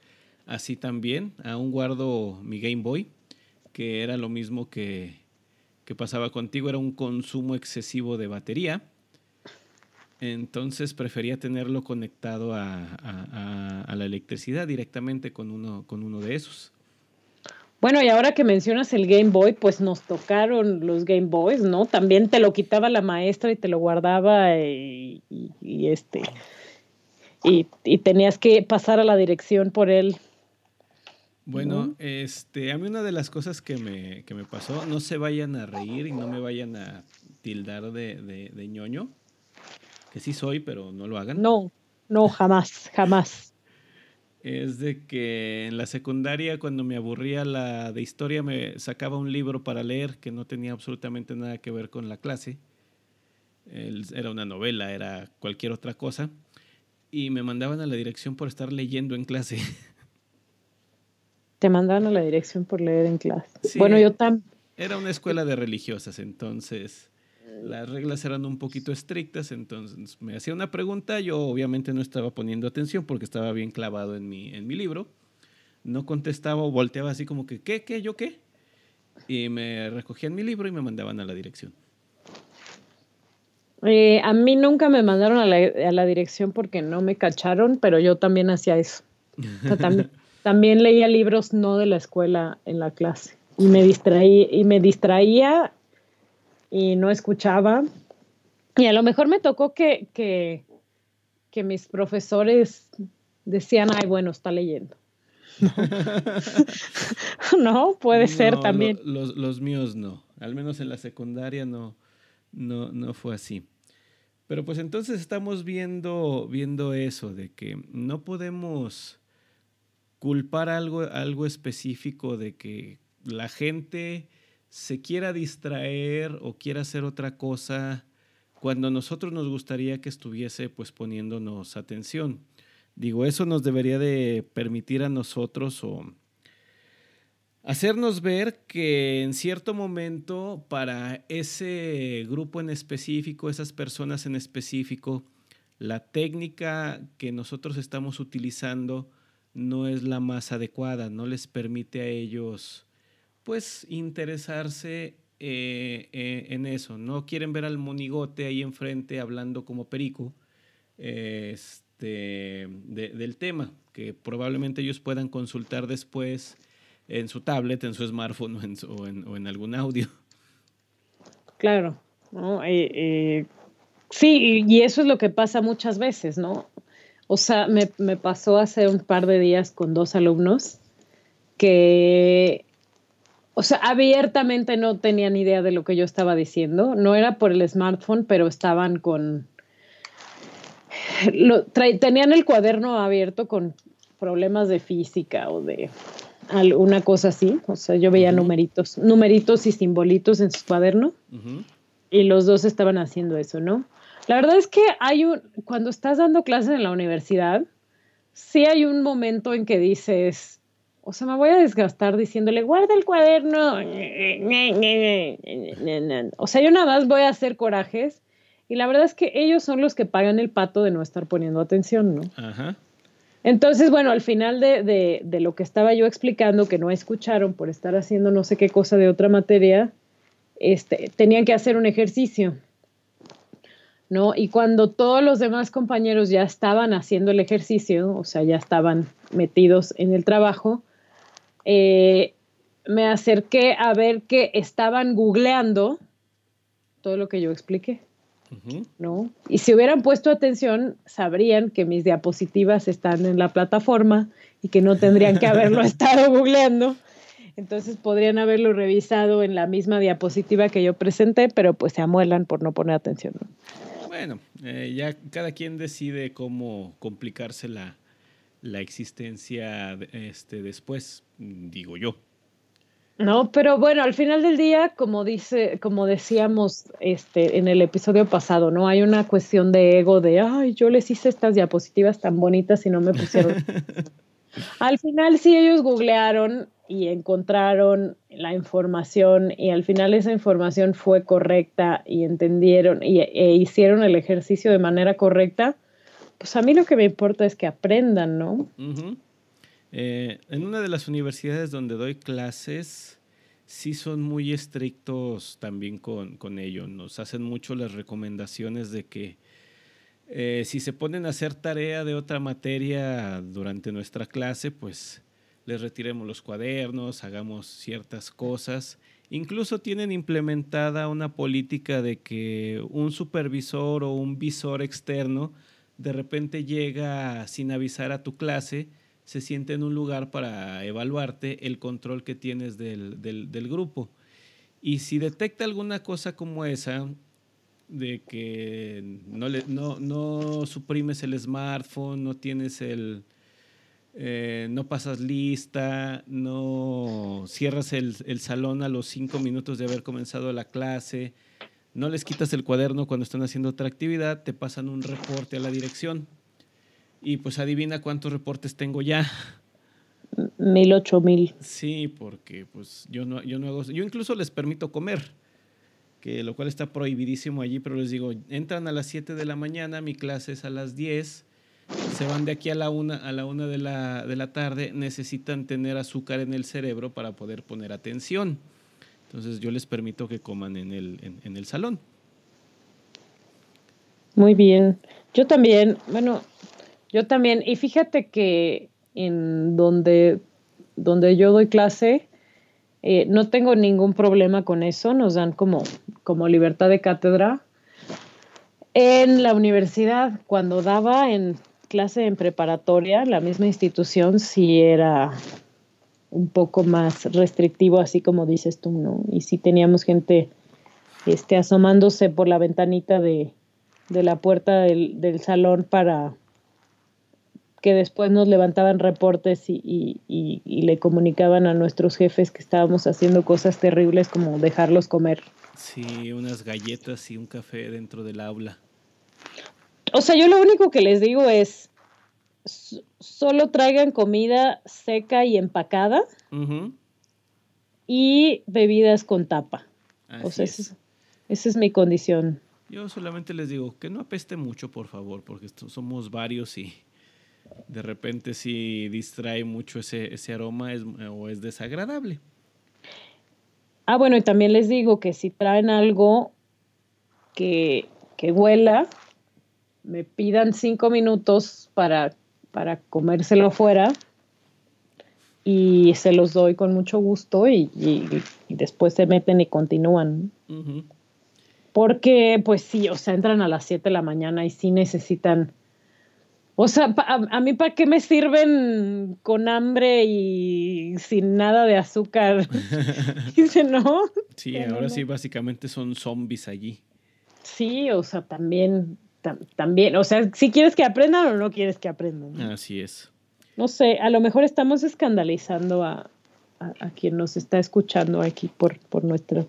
así también. Aún guardo mi Game Boy, que era lo mismo que, que pasaba contigo, era un consumo excesivo de batería. Entonces prefería tenerlo conectado a, a, la electricidad directamente con uno, con uno de esos. Bueno, y ahora que mencionas el Game Boy, pues nos tocaron los Game Boys, ¿no? También te lo quitaba la maestra y te lo guardaba y, este y, tenías que pasar a la dirección por él. Bueno, ¿no? este, a mí una de las cosas que me, que me pasó, no se vayan a reír y no me vayan a tildar de, de, de ñoño, que sí soy, pero no lo hagan. No, no, jamás, jamás es de que en la secundaria cuando me aburría la de historia me sacaba un libro para leer que no tenía absolutamente nada que ver con la clase. Era una novela, era cualquier otra cosa. Y me mandaban a la dirección por estar leyendo en clase. Te mandaban a la dirección por leer en clase. Sí, bueno, yo también. Era una escuela de religiosas, entonces las reglas eran un poquito estrictas, entonces me hacía una pregunta, yo obviamente no estaba poniendo atención porque estaba bien clavado en mi, en mi libro, no contestaba o volteaba así como que, ¿qué, qué, yo qué? Y me recogían mi libro y me mandaban a la dirección. Eh, a mí nunca me mandaron a la, a la, dirección porque no me cacharon, pero yo también hacía eso. O sea, también, también leía libros no de la escuela en la clase y me distraí y me distraía y no escuchaba. Y a lo mejor me tocó que, que, que mis profesores decían, ay, bueno, está leyendo. No, no puede ser no, también. Lo, los, los, míos no, al menos en la secundaria no, no, no fue así. Pero pues entonces estamos viendo, viendo eso, de que no podemos culpar algo, algo específico de que la gente se quiera distraer o quiera hacer otra cosa cuando nosotros nos gustaría que estuviese pues poniéndonos atención. Digo, eso nos debería de permitir a nosotros o hacernos ver que en cierto momento para ese grupo en específico, esas personas en específico, la técnica que nosotros estamos utilizando no es la más adecuada, no les permite a ellos pues interesarse eh, eh, en eso. No quieren ver al monigote ahí enfrente hablando como perico eh, este, de, del tema, que probablemente ellos puedan consultar después en su tablet, en su smartphone o en, o en, algún audio. Claro, ¿no? sí, y eso es lo que pasa muchas veces, ¿no? O sea, me, me pasó hace un par de días con dos alumnos que o sea, abiertamente no tenían idea de lo que yo estaba diciendo. No era por el smartphone, pero estaban con... Lo, tenían el cuaderno abierto con problemas de física o de alguna cosa así. O sea, yo veía uh -huh. numeritos, numeritos y simbolitos en su cuaderno. Uh -huh. Y los dos estaban haciendo eso, ¿no? La verdad es que hay un... Cuando estás dando clases en la universidad, sí hay un momento en que dices o sea, me voy a desgastar diciéndole, guarda el cuaderno. O sea, yo nada más voy a hacer corajes. Y la verdad es que ellos son los que pagan el pato de no estar poniendo atención, ¿no? Ajá. Entonces, bueno, al final de, de, de, lo que estaba yo explicando, que no escucharon por estar haciendo no sé qué cosa de otra materia, este, tenían que hacer un ejercicio. ¿No? Y cuando todos los demás compañeros ya estaban haciendo el ejercicio, o sea, ya estaban metidos en el trabajo, eh, me acerqué a ver que estaban googleando todo lo que yo expliqué. Uh -huh. ¿no? Y si hubieran puesto atención, sabrían que mis diapositivas están en la plataforma y que no tendrían que haberlo estado googleando. Entonces podrían haberlo revisado en la misma diapositiva que yo presenté, pero pues se amuelan por no poner atención. ¿no? Bueno, eh, ya cada quien decide cómo complicarse la, la existencia este, después, digo yo. No, pero bueno, al final del día, como dice, como decíamos este, en el episodio pasado, ¿no? Hay una cuestión de ego de ay, yo les hice estas diapositivas tan bonitas y no me pusieron. Al final sí ellos googlearon y encontraron la información y al final esa información fue correcta y entendieron y, e hicieron el ejercicio de manera correcta, pues a mí lo que me importa es que aprendan, ¿no? Eh, en una de las universidades donde doy clases, sí son muy estrictos también con, con ello. Nos hacen mucho las recomendaciones de que eh, si se ponen a hacer tarea de otra materia durante nuestra clase, pues les retiremos los cuadernos, hagamos ciertas cosas. Incluso tienen implementada una política de que un supervisor o un visor externo de repente llega sin avisar a tu clase, se siente en un lugar para evaluarte el control que tienes del, del grupo. Y si detecta alguna cosa como esa, de que no, le, no, no suprimes el smartphone, no tienes el... Eh, no pasas lista, no cierras el, el, salón a los cinco minutos de haber comenzado la clase, no les quitas el cuaderno cuando están haciendo otra actividad, te pasan un reporte a la dirección. Y pues adivina cuántos reportes tengo ya. Mil, ocho mil. Sí, porque pues yo no, yo no hago... Yo incluso les permito comer que lo cual está prohibidísimo allí, pero les digo, entran a las 7 de la mañana, mi clase es a las 10, se van de aquí a la 1 a la una de, la, de la tarde, necesitan tener azúcar en el cerebro para poder poner atención. Entonces yo les permito que coman en el, en, el salón. Muy bien. Yo también, bueno, yo también, y fíjate que en donde, donde yo doy clase, eh, no tengo ningún problema con eso, nos dan como, como libertad de cátedra. En la universidad, cuando daba en clase en preparatoria, la misma institución sí era un poco más restrictivo, así como dices tú, ¿no? Y sí teníamos gente este, asomándose por la ventanita de, la puerta del, del salón para, que después nos levantaban reportes y, le comunicaban a nuestros jefes que estábamos haciendo cosas terribles como dejarlos comer. Sí, unas galletas y un café dentro del aula. O sea, yo lo único que les digo es, solo traigan comida seca y empacada y bebidas con tapa. o sea, esa es mi condición. Yo solamente les digo que no apeste mucho, por favor, porque somos varios y de repente si distrae mucho ese, ese aroma es, o es desagradable. Ah, bueno, y también les digo que si traen algo que, que huela, me pidan cinco minutos para, para comérselo fuera y se los doy con mucho gusto y, después se meten y continúan. Porque, pues sí, o sea, entran a las 7 de la mañana y sí necesitan o sea, a, mí para qué me sirven con hambre y sin nada de azúcar. Dice, ¿no? Sí, ahora sí básicamente son zombies allí. Sí, o sea, también, también, o sea, si quieres que aprendan o no quieres que aprendan. Así es. No sé, a lo mejor estamos escandalizando a, a, quien nos está escuchando aquí por, por nuestras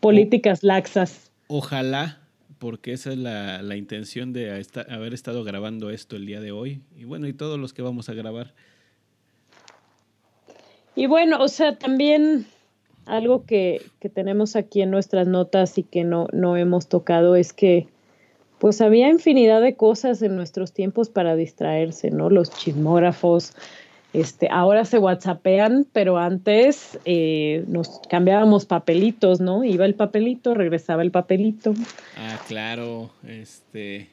políticas laxas. Ojalá porque esa es la, la intención de haber estado grabando esto el día de hoy. Y bueno, y todos los que vamos a grabar. Y bueno, o sea, también algo que, que tenemos aquí en nuestras notas y que no, no hemos tocado es que pues había infinidad de cosas en nuestros tiempos para distraerse, ¿no? Los chismógrafos, este, ahora se whatsappean, pero antes eh, nos cambiábamos papelitos, ¿no? Iba el papelito, regresaba el papelito. Ah, claro. Este,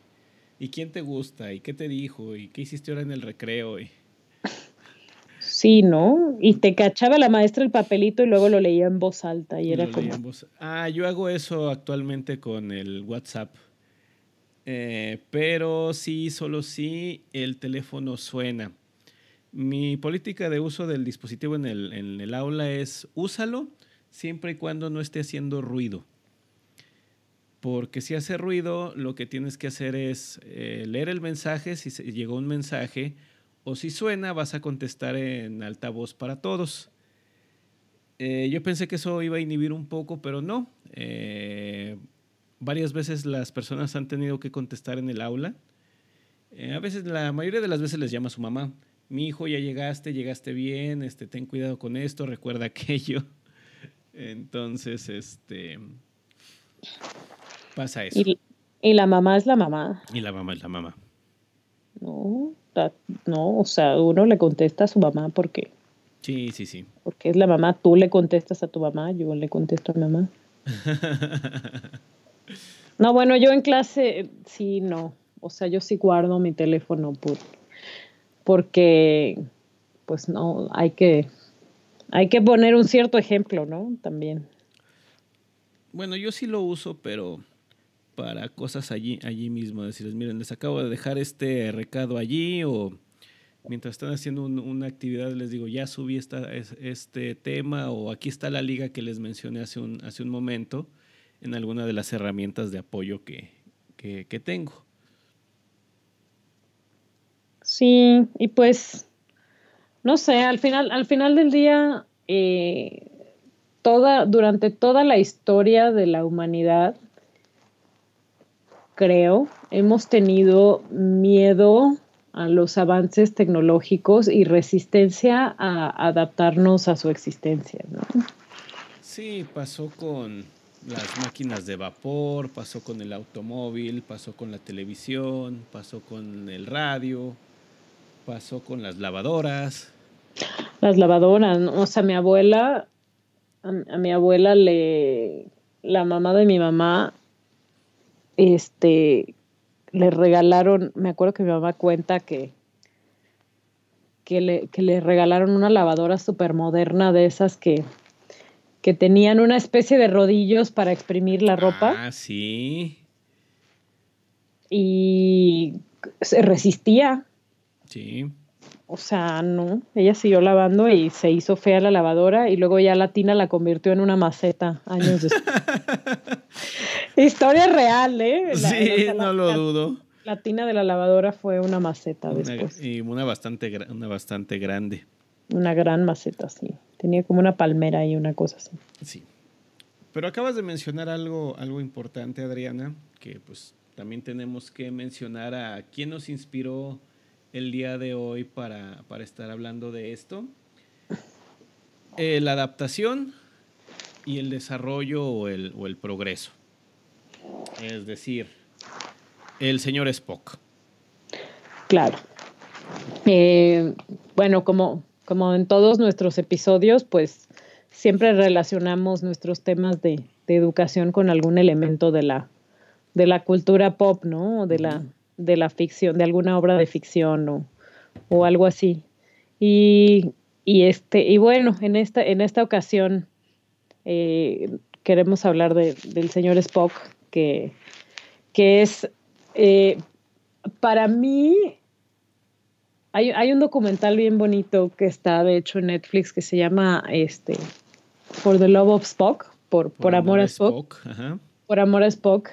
¿y quién te gusta? ¿Y qué te dijo? ¿Y qué hiciste ahora en el recreo? Sí, ¿no? Y te cachaba la maestra el papelito y luego lo leía en voz alta y era como... Ah, yo hago eso actualmente con el WhatsApp. Eh, pero sí, solo sí, el teléfono suena. Mi política de uso del dispositivo en el, aula es úsalo siempre y cuando no esté haciendo ruido. Porque si hace ruido, lo que tienes que hacer es eh, leer el mensaje, si llegó un mensaje, o si suena, vas a contestar en altavoz para todos. Eh, yo pensé que eso iba a inhibir un poco, pero no. Eh, varias veces las personas han tenido que contestar en el aula. a veces, la mayoría de las veces les llama su mamá mi hijo ya llegaste, llegaste bien, este, ten cuidado con esto, recuerda aquello. Entonces, este, pasa eso. Y, y la mamá es la mamá. Y la mamá es la mamá. No, no, o sea, uno le contesta a su mamá porque. Sí, sí, sí. Porque es la mamá, tú le contestas a tu mamá, yo le contesto a mi mamá. no, bueno, yo en clase sí, no. O sea, yo sí guardo mi teléfono por, porque, pues no, hay que, hay que poner un cierto ejemplo, ¿no? También. Bueno, yo sí lo uso, pero para cosas allí, allí mismo, decirles, miren, les acabo de dejar este recado allí o mientras están haciendo una actividad les digo, ya subí esta, este tema o aquí está la liga que les mencioné hace un, hace un momento en alguna de las herramientas de apoyo que, que, tengo. Sí, y pues, no sé, al final, al final del día, eh, toda, durante toda la historia de la humanidad, creo, hemos tenido miedo a los avances tecnológicos y resistencia a adaptarnos a su existencia. Sí, pasó con las máquinas de vapor, pasó con el automóvil, pasó con la televisión, pasó con el radio, pasó con las lavadoras. Las lavadoras, o sea, mi abuela, a, a mi abuela le, la mamá de mi mamá este, le regalaron, me acuerdo que mi mamá cuenta que, que, le, que le regalaron una lavadora súper moderna de esas que, que tenían una especie de rodillos para exprimir la ropa. Ah, sí. Y se resistía. Sí. O sea, no, ella siguió lavando y se hizo fea la lavadora y luego ya la tina la convirtió en una maceta años después. Historia real, ¿eh? sí, no lo dudo. La tina de la lavadora fue una maceta después. Y una bastante, una bastante grande. Una gran maceta, sí. Tenía como una palmera y una cosa así. Sí. Pero acabas de mencionar algo, algo importante, Adriana, que pues también tenemos que mencionar a quién nos inspiró el día de hoy para, estar hablando de esto. Eh, la adaptación y el desarrollo o el, o el progreso. Es decir, el señor Spock. Claro. Eh, bueno, como, como en todos nuestros episodios, pues siempre relacionamos nuestros temas de, educación con algún elemento de la, de la cultura pop, ¿no? De la, de la ficción, de alguna obra de ficción o, o algo así. Y, y, este, y bueno, en esta, en esta ocasión eh, queremos hablar de, del señor Spock, que, que es, eh, para mí, hay, hay, un documental bien bonito que está, de hecho, en Netflix que se llama este, For the Love of Spock, por, por, amor, a Spock. Por amor a Spock,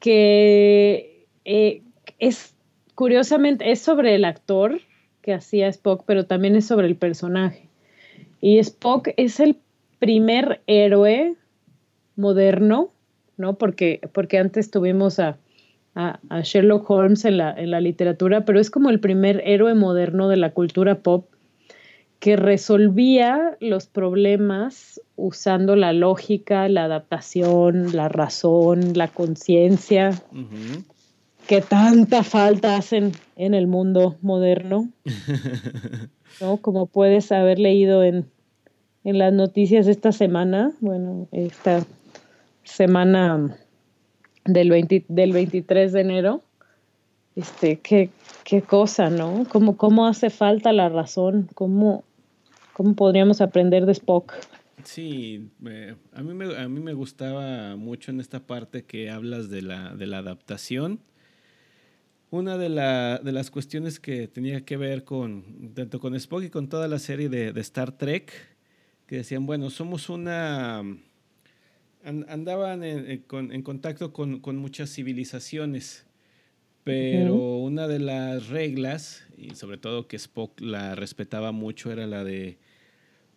que eh, es, curiosamente, es sobre el actor que hacía Spock, pero también es sobre el personaje. Y Spock es el primer héroe moderno ¿no? Porque, porque antes tuvimos a, Sherlock Holmes en la, en la literatura, pero es como el primer héroe moderno de la cultura pop que resolvía los problemas usando la lógica, la adaptación, la razón, la conciencia, que tanta falta hacen en el mundo moderno, ¿no? Como puedes haber leído en, en las noticias esta semana, bueno, esta semana del, del 23 de enero, este, qué, qué cosa, ¿no? ¿Cómo, ¿Cómo hace falta la razón? ¿Cómo, cómo podríamos aprender de Spock? Sí, a, mí me, a mí me gustaba mucho en esta parte que hablas de la, de la adaptación. Una de, la, de, las cuestiones que tenía que ver con, tanto con Spock y con toda la serie de, de Star Trek, que decían, bueno, somos una andaban en, contacto con, muchas civilizaciones, pero una de las reglas, y sobre todo que Spock la respetaba mucho, era la de,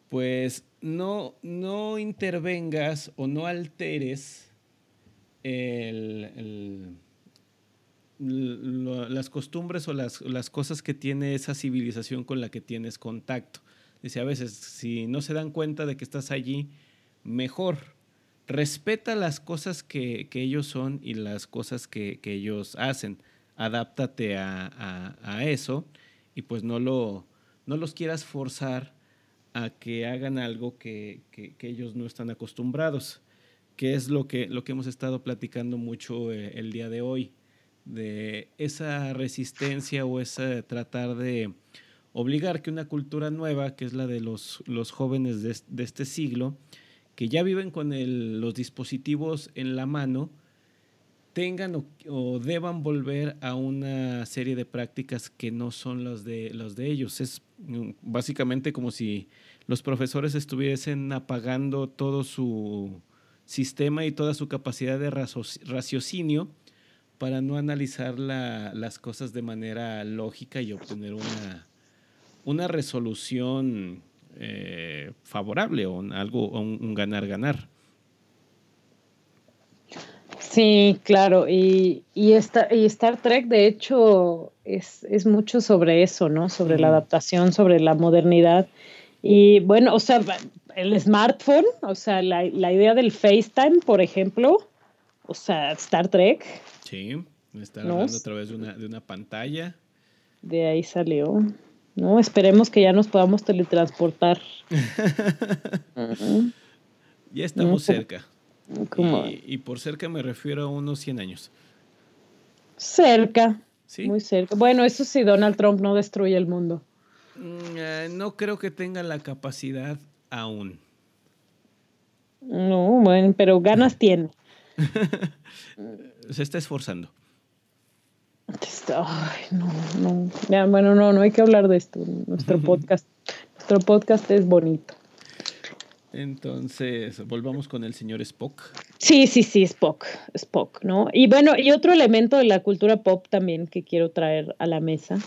pues no, no intervengas o no alteres el, las costumbres o las, las, cosas que tiene esa civilización con la que tienes contacto. Dice, a veces, si no se dan cuenta de que estás allí, mejor. Respeta las cosas que, ellos son y las cosas que, ellos hacen. Adáptate a, eso y pues no, lo, no los quieras forzar a que hagan algo que, ellos no están acostumbrados, que es lo que, lo que hemos estado platicando mucho eh, el día de hoy, de esa resistencia o ese tratar de obligar que una cultura nueva, que es la de los, los jóvenes de, este siglo, que ya viven con los dispositivos en la mano, tengan o, deban volver a una serie de prácticas que no son las de, los de ellos. Es mm, básicamente como si los profesores estuviesen apagando todo su sistema y toda su capacidad de raciocinio para no analizar las cosas de manera lógica y obtener una, una resolución eh, favorable o algo, un ganar-ganar. Sí, claro, y, y, y, Star Trek de hecho es, mucho sobre eso, ¿no? Sobre la adaptación, sobre la modernidad. Y bueno, o sea, el smartphone, o sea, la, idea del FaceTime, por ejemplo, o sea, Star Trek. Sí, está hablando a través de una, de una pantalla. De ahí salió. ¿no? Esperemos que ya nos podamos teletransportar. Ya estamos cerca. Y, por cerca me refiero a unos 100 años. Cerca. ¿Sí? Muy cerca. Bueno, eso sí, Donald Trump no destruye el mundo. Mm, eh, no creo que tenga la capacidad aún. No, bueno, pero ganas tiene. Se está esforzando. Ay, no, no. bueno, no, no hay que hablar de esto. Nuestro podcast, nuestro podcast es bonito. Entonces, volvamos con el señor Spock. Sí, sí, sí, Spock, Spock, ¿no? Y bueno, y otro elemento de la cultura pop también que quiero traer a la mesa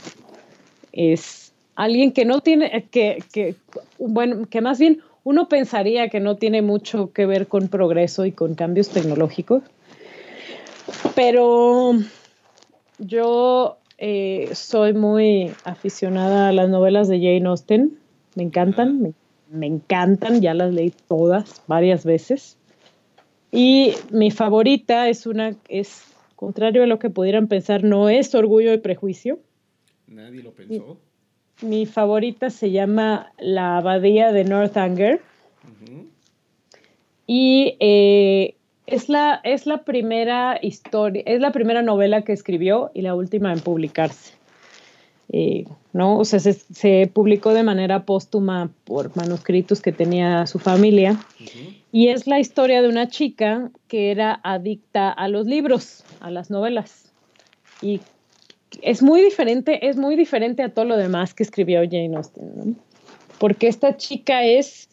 es alguien que no tiene, que, que, bueno, que más bien uno pensaría que no tiene mucho que ver con progreso y con cambios tecnológicos, pero yo eh, soy muy aficionada a las novelas de Jane Austen, me encantan, me me encantan, ya las leí todas varias veces. Y mi favorita es una, es contrario a lo que pudieran pensar, no es Orgullo y Prejuicio. Nadie lo pensó. Mi, favorita se llama La Abadía de Northanger. Y eh, es, la, es la primera historia, es la primera novela que escribió y la última en publicarse. Eh, ¿no? O sea, se, publicó de manera póstuma por manuscritos que tenía su familia. Y es la historia de una chica que era adicta a los libros, a las novelas. Y es muy diferente, es muy diferente a todo lo demás que escribió Jane Austen, Porque esta chica es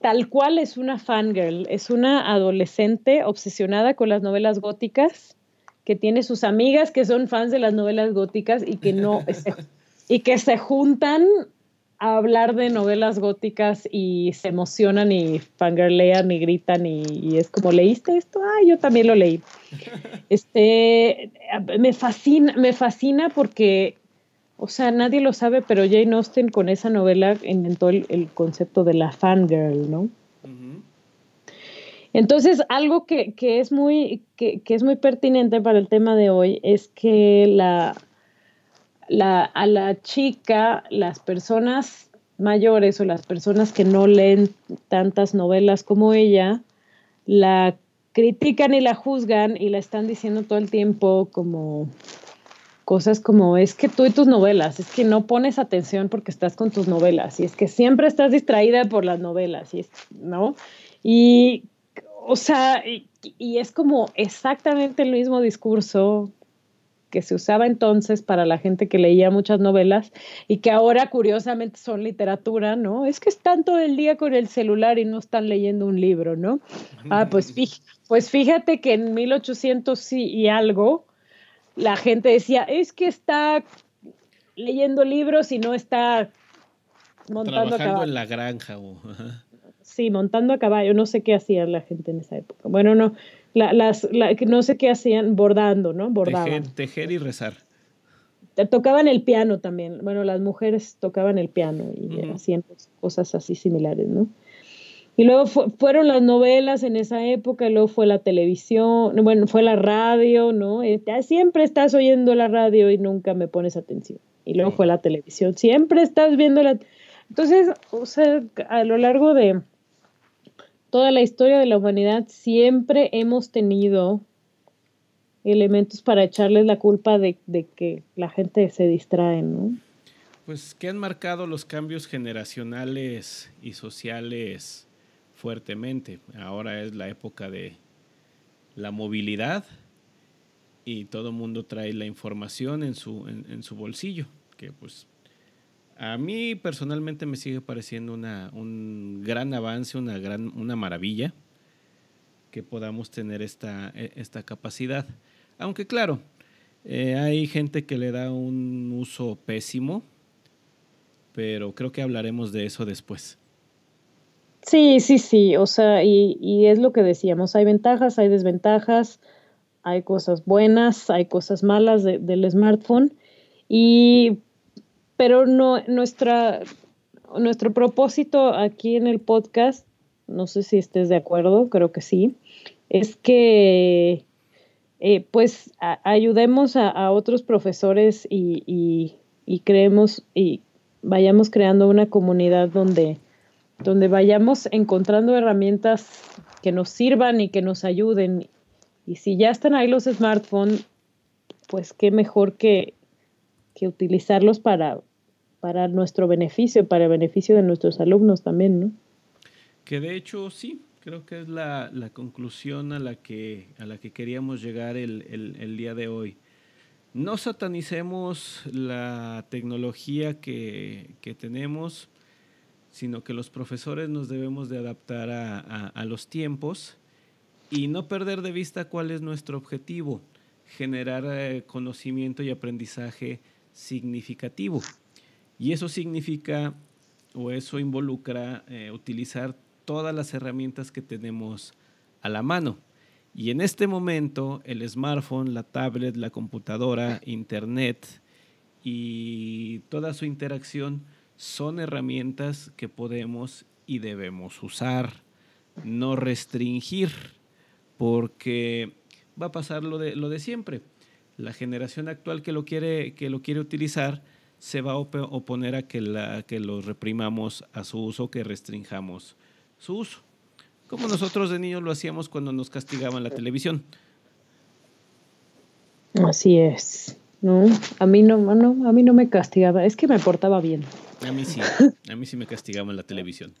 tal cual es una fangirl, es una adolescente obsesionada con las novelas góticas que tiene sus amigas que son fans de las novelas góticas y que no y que se juntan a hablar de novelas góticas y se emocionan y fangirlean y gritan y, es como leíste esto ah yo también lo leí este me fascina me fascina porque o sea nadie lo sabe pero Jane Austen con esa novela inventó el, concepto de la fangirl no entonces, algo que, es muy, que, es muy pertinente para el tema de hoy es que la, a la chica, las personas mayores o las personas que no leen tantas novelas como ella, la critican y la juzgan y la están diciendo todo el tiempo como cosas como es que tú y tus novelas, es que no pones atención porque estás con tus novelas y es que siempre estás distraída por las novelas y es, ¿no? Y o sea, y, es como exactamente el mismo discurso que se usaba entonces para la gente que leía muchas novelas y que ahora curiosamente son literatura, ¿no? Es que están todo el día con el celular y no están leyendo un libro, ¿no? Ah, pues, fíjate, pues fíjate que en 1800 y algo la gente decía, es que está leyendo libros y no está montando Trabajando en la granja. Sí, montando a caballo, no sé qué hacía la gente en esa época. Bueno, no, las, no sé qué hacían, bordando, ¿no? Bordaban. Tejer, y rezar. Tocaban el piano también. Bueno, las mujeres tocaban el piano y hacían cosas así similares, ¿no? Y luego fueron las novelas en esa época, y luego fue la televisión, bueno, fue la radio, ¿no? Este, siempre estás oyendo la radio y nunca me pones atención. Y luego fue la televisión, siempre estás viendo la... Entonces, o sea, a lo largo de toda la historia de la humanidad siempre hemos tenido elementos para echarles la culpa de, de que la gente se distrae, ¿no? Pues que han marcado los cambios generacionales y sociales fuertemente. Ahora es la época de la movilidad y todo el mundo trae la información en su, en, su bolsillo, que pues a mí personalmente me sigue pareciendo una, un gran avance, una, gran, una maravilla que podamos tener esta, e, esta capacidad. Aunque claro, eh, hay gente que le da un uso pésimo, pero creo que hablaremos de eso después. Sí, sí, sí, o sea, y, y, es lo que decíamos, hay ventajas, hay desventajas, hay cosas buenas, hay cosas malas del smartphone, y, pero no, nuestra, nuestro propósito aquí en el podcast, no sé si estés de acuerdo, creo que sí, es que eh, pues ayudemos a, otros profesores y, y, y creemos y vayamos creando una comunidad donde donde vayamos encontrando herramientas que nos sirvan y que nos ayuden. Y si ya están ahí los smartphones, pues qué mejor que, que utilizarlos para, para nuestro beneficio, para el beneficio de nuestros alumnos también, ¿no? Que de hecho sí, creo que es la, conclusión a la, que, a la que queríamos llegar el, el día de hoy. No satanicemos la tecnología que, que tenemos, sino que los profesores nos debemos de adaptar a, los tiempos y no perder de vista cuál es nuestro objetivo, generar eh, conocimiento y aprendizaje significativo. Y eso significa o eso involucra eh, utilizar todas las herramientas que tenemos a la mano. Y en este momento el smartphone, la tablet, la computadora, internet y toda su interacción son herramientas que podemos y debemos usar, no restringir, porque va a pasar lo de, lo de siempre. La generación actual que lo quiere, que lo quiere utilizar se va a oponer a que, la, que lo reprimamos a su uso, que restringamos su uso. Como nosotros de niños lo hacíamos cuando nos castigaban la televisión. Así es. No, a mí no, no, a mí no me castigaba, es que me portaba bien. A mí sí, a mí sí me castigaba en la televisión.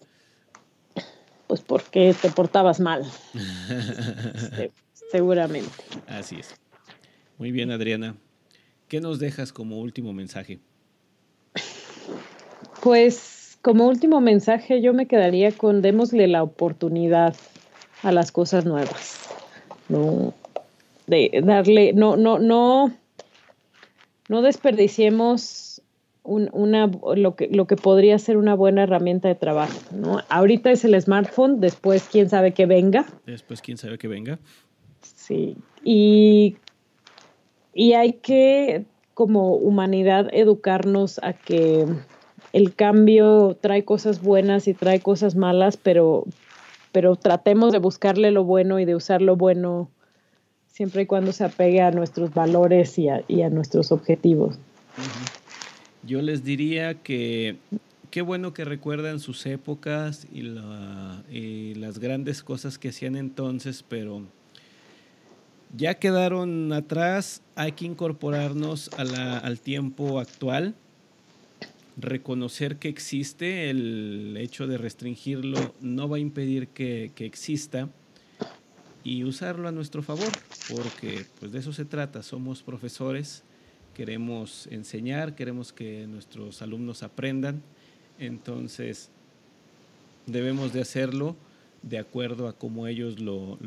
Pues porque te portabas mal. seguramente. Así es. Muy bien, Adriana. ¿Qué nos dejas como último mensaje? Pues como último mensaje yo me quedaría con démosle la oportunidad a las cosas nuevas. No, de darle, no, no, no no desperdiciemos una, lo, que, lo que podría ser una buena herramienta de trabajo. ¿no? Ahorita es el smartphone, después quién sabe que venga. Después quién sabe que venga. Sí, y, y hay que como humanidad educarnos a que el cambio trae cosas buenas y trae cosas malas, pero, pero tratemos de buscarle lo bueno y de usar lo bueno siempre y cuando se apegue a nuestros valores y a, nuestros objetivos. Yo les diría que qué bueno que recuerdan sus épocas y, las grandes cosas que hacían entonces, pero ya quedaron atrás, hay que incorporarnos al tiempo actual, reconocer que existe, el hecho de restringirlo no va a impedir que, que exista y usarlo a nuestro favor, porque pues de eso se trata, somos profesores, queremos enseñar, queremos que nuestros alumnos aprendan, entonces debemos de hacerlo de acuerdo a cómo ellos lo,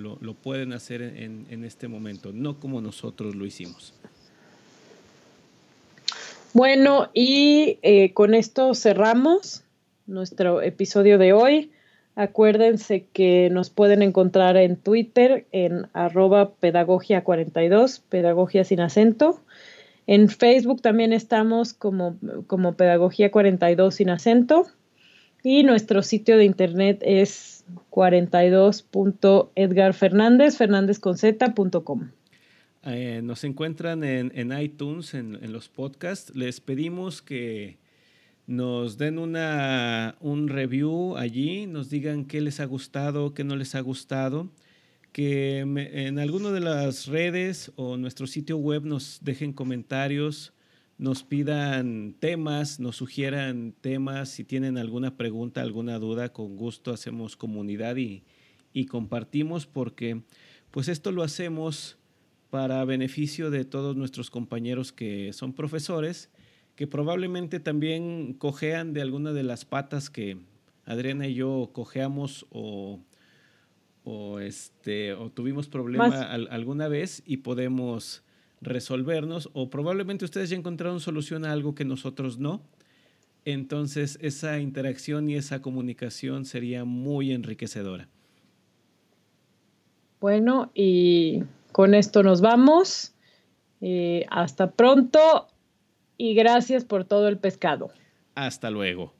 pueden hacer en, este momento, no como nosotros lo hicimos. Bueno, y eh, con esto cerramos nuestro episodio de hoy. Acuérdense que nos pueden encontrar en Twitter en arroba pedagogia42, pedagogía sin acento. En Facebook también estamos como, como pedagogía 42 sin acento. Y nuestro sitio de internet es 42.edgarfernandez, eh, nos encuentran en, iTunes, en, los podcasts. Les pedimos que nos den una, un review allí, nos digan qué les ha gustado, qué no les ha gustado, que en alguna de las redes o nuestro sitio web nos dejen comentarios, nos pidan temas, nos sugieran temas, si tienen alguna pregunta, alguna duda, con gusto hacemos comunidad y, y compartimos porque pues esto lo hacemos para beneficio de todos nuestros compañeros que son profesores que probablemente también cojean de alguna de las patas que Adriana y yo cojeamos o, o, este, o tuvimos problema alguna vez y podemos resolvernos o probablemente ustedes ya encontraron solución a algo que nosotros no. Entonces esa interacción y esa comunicación sería muy enriquecedora. Bueno, y con esto nos vamos. Eh, hasta pronto y gracias por todo el pescado. Hasta luego.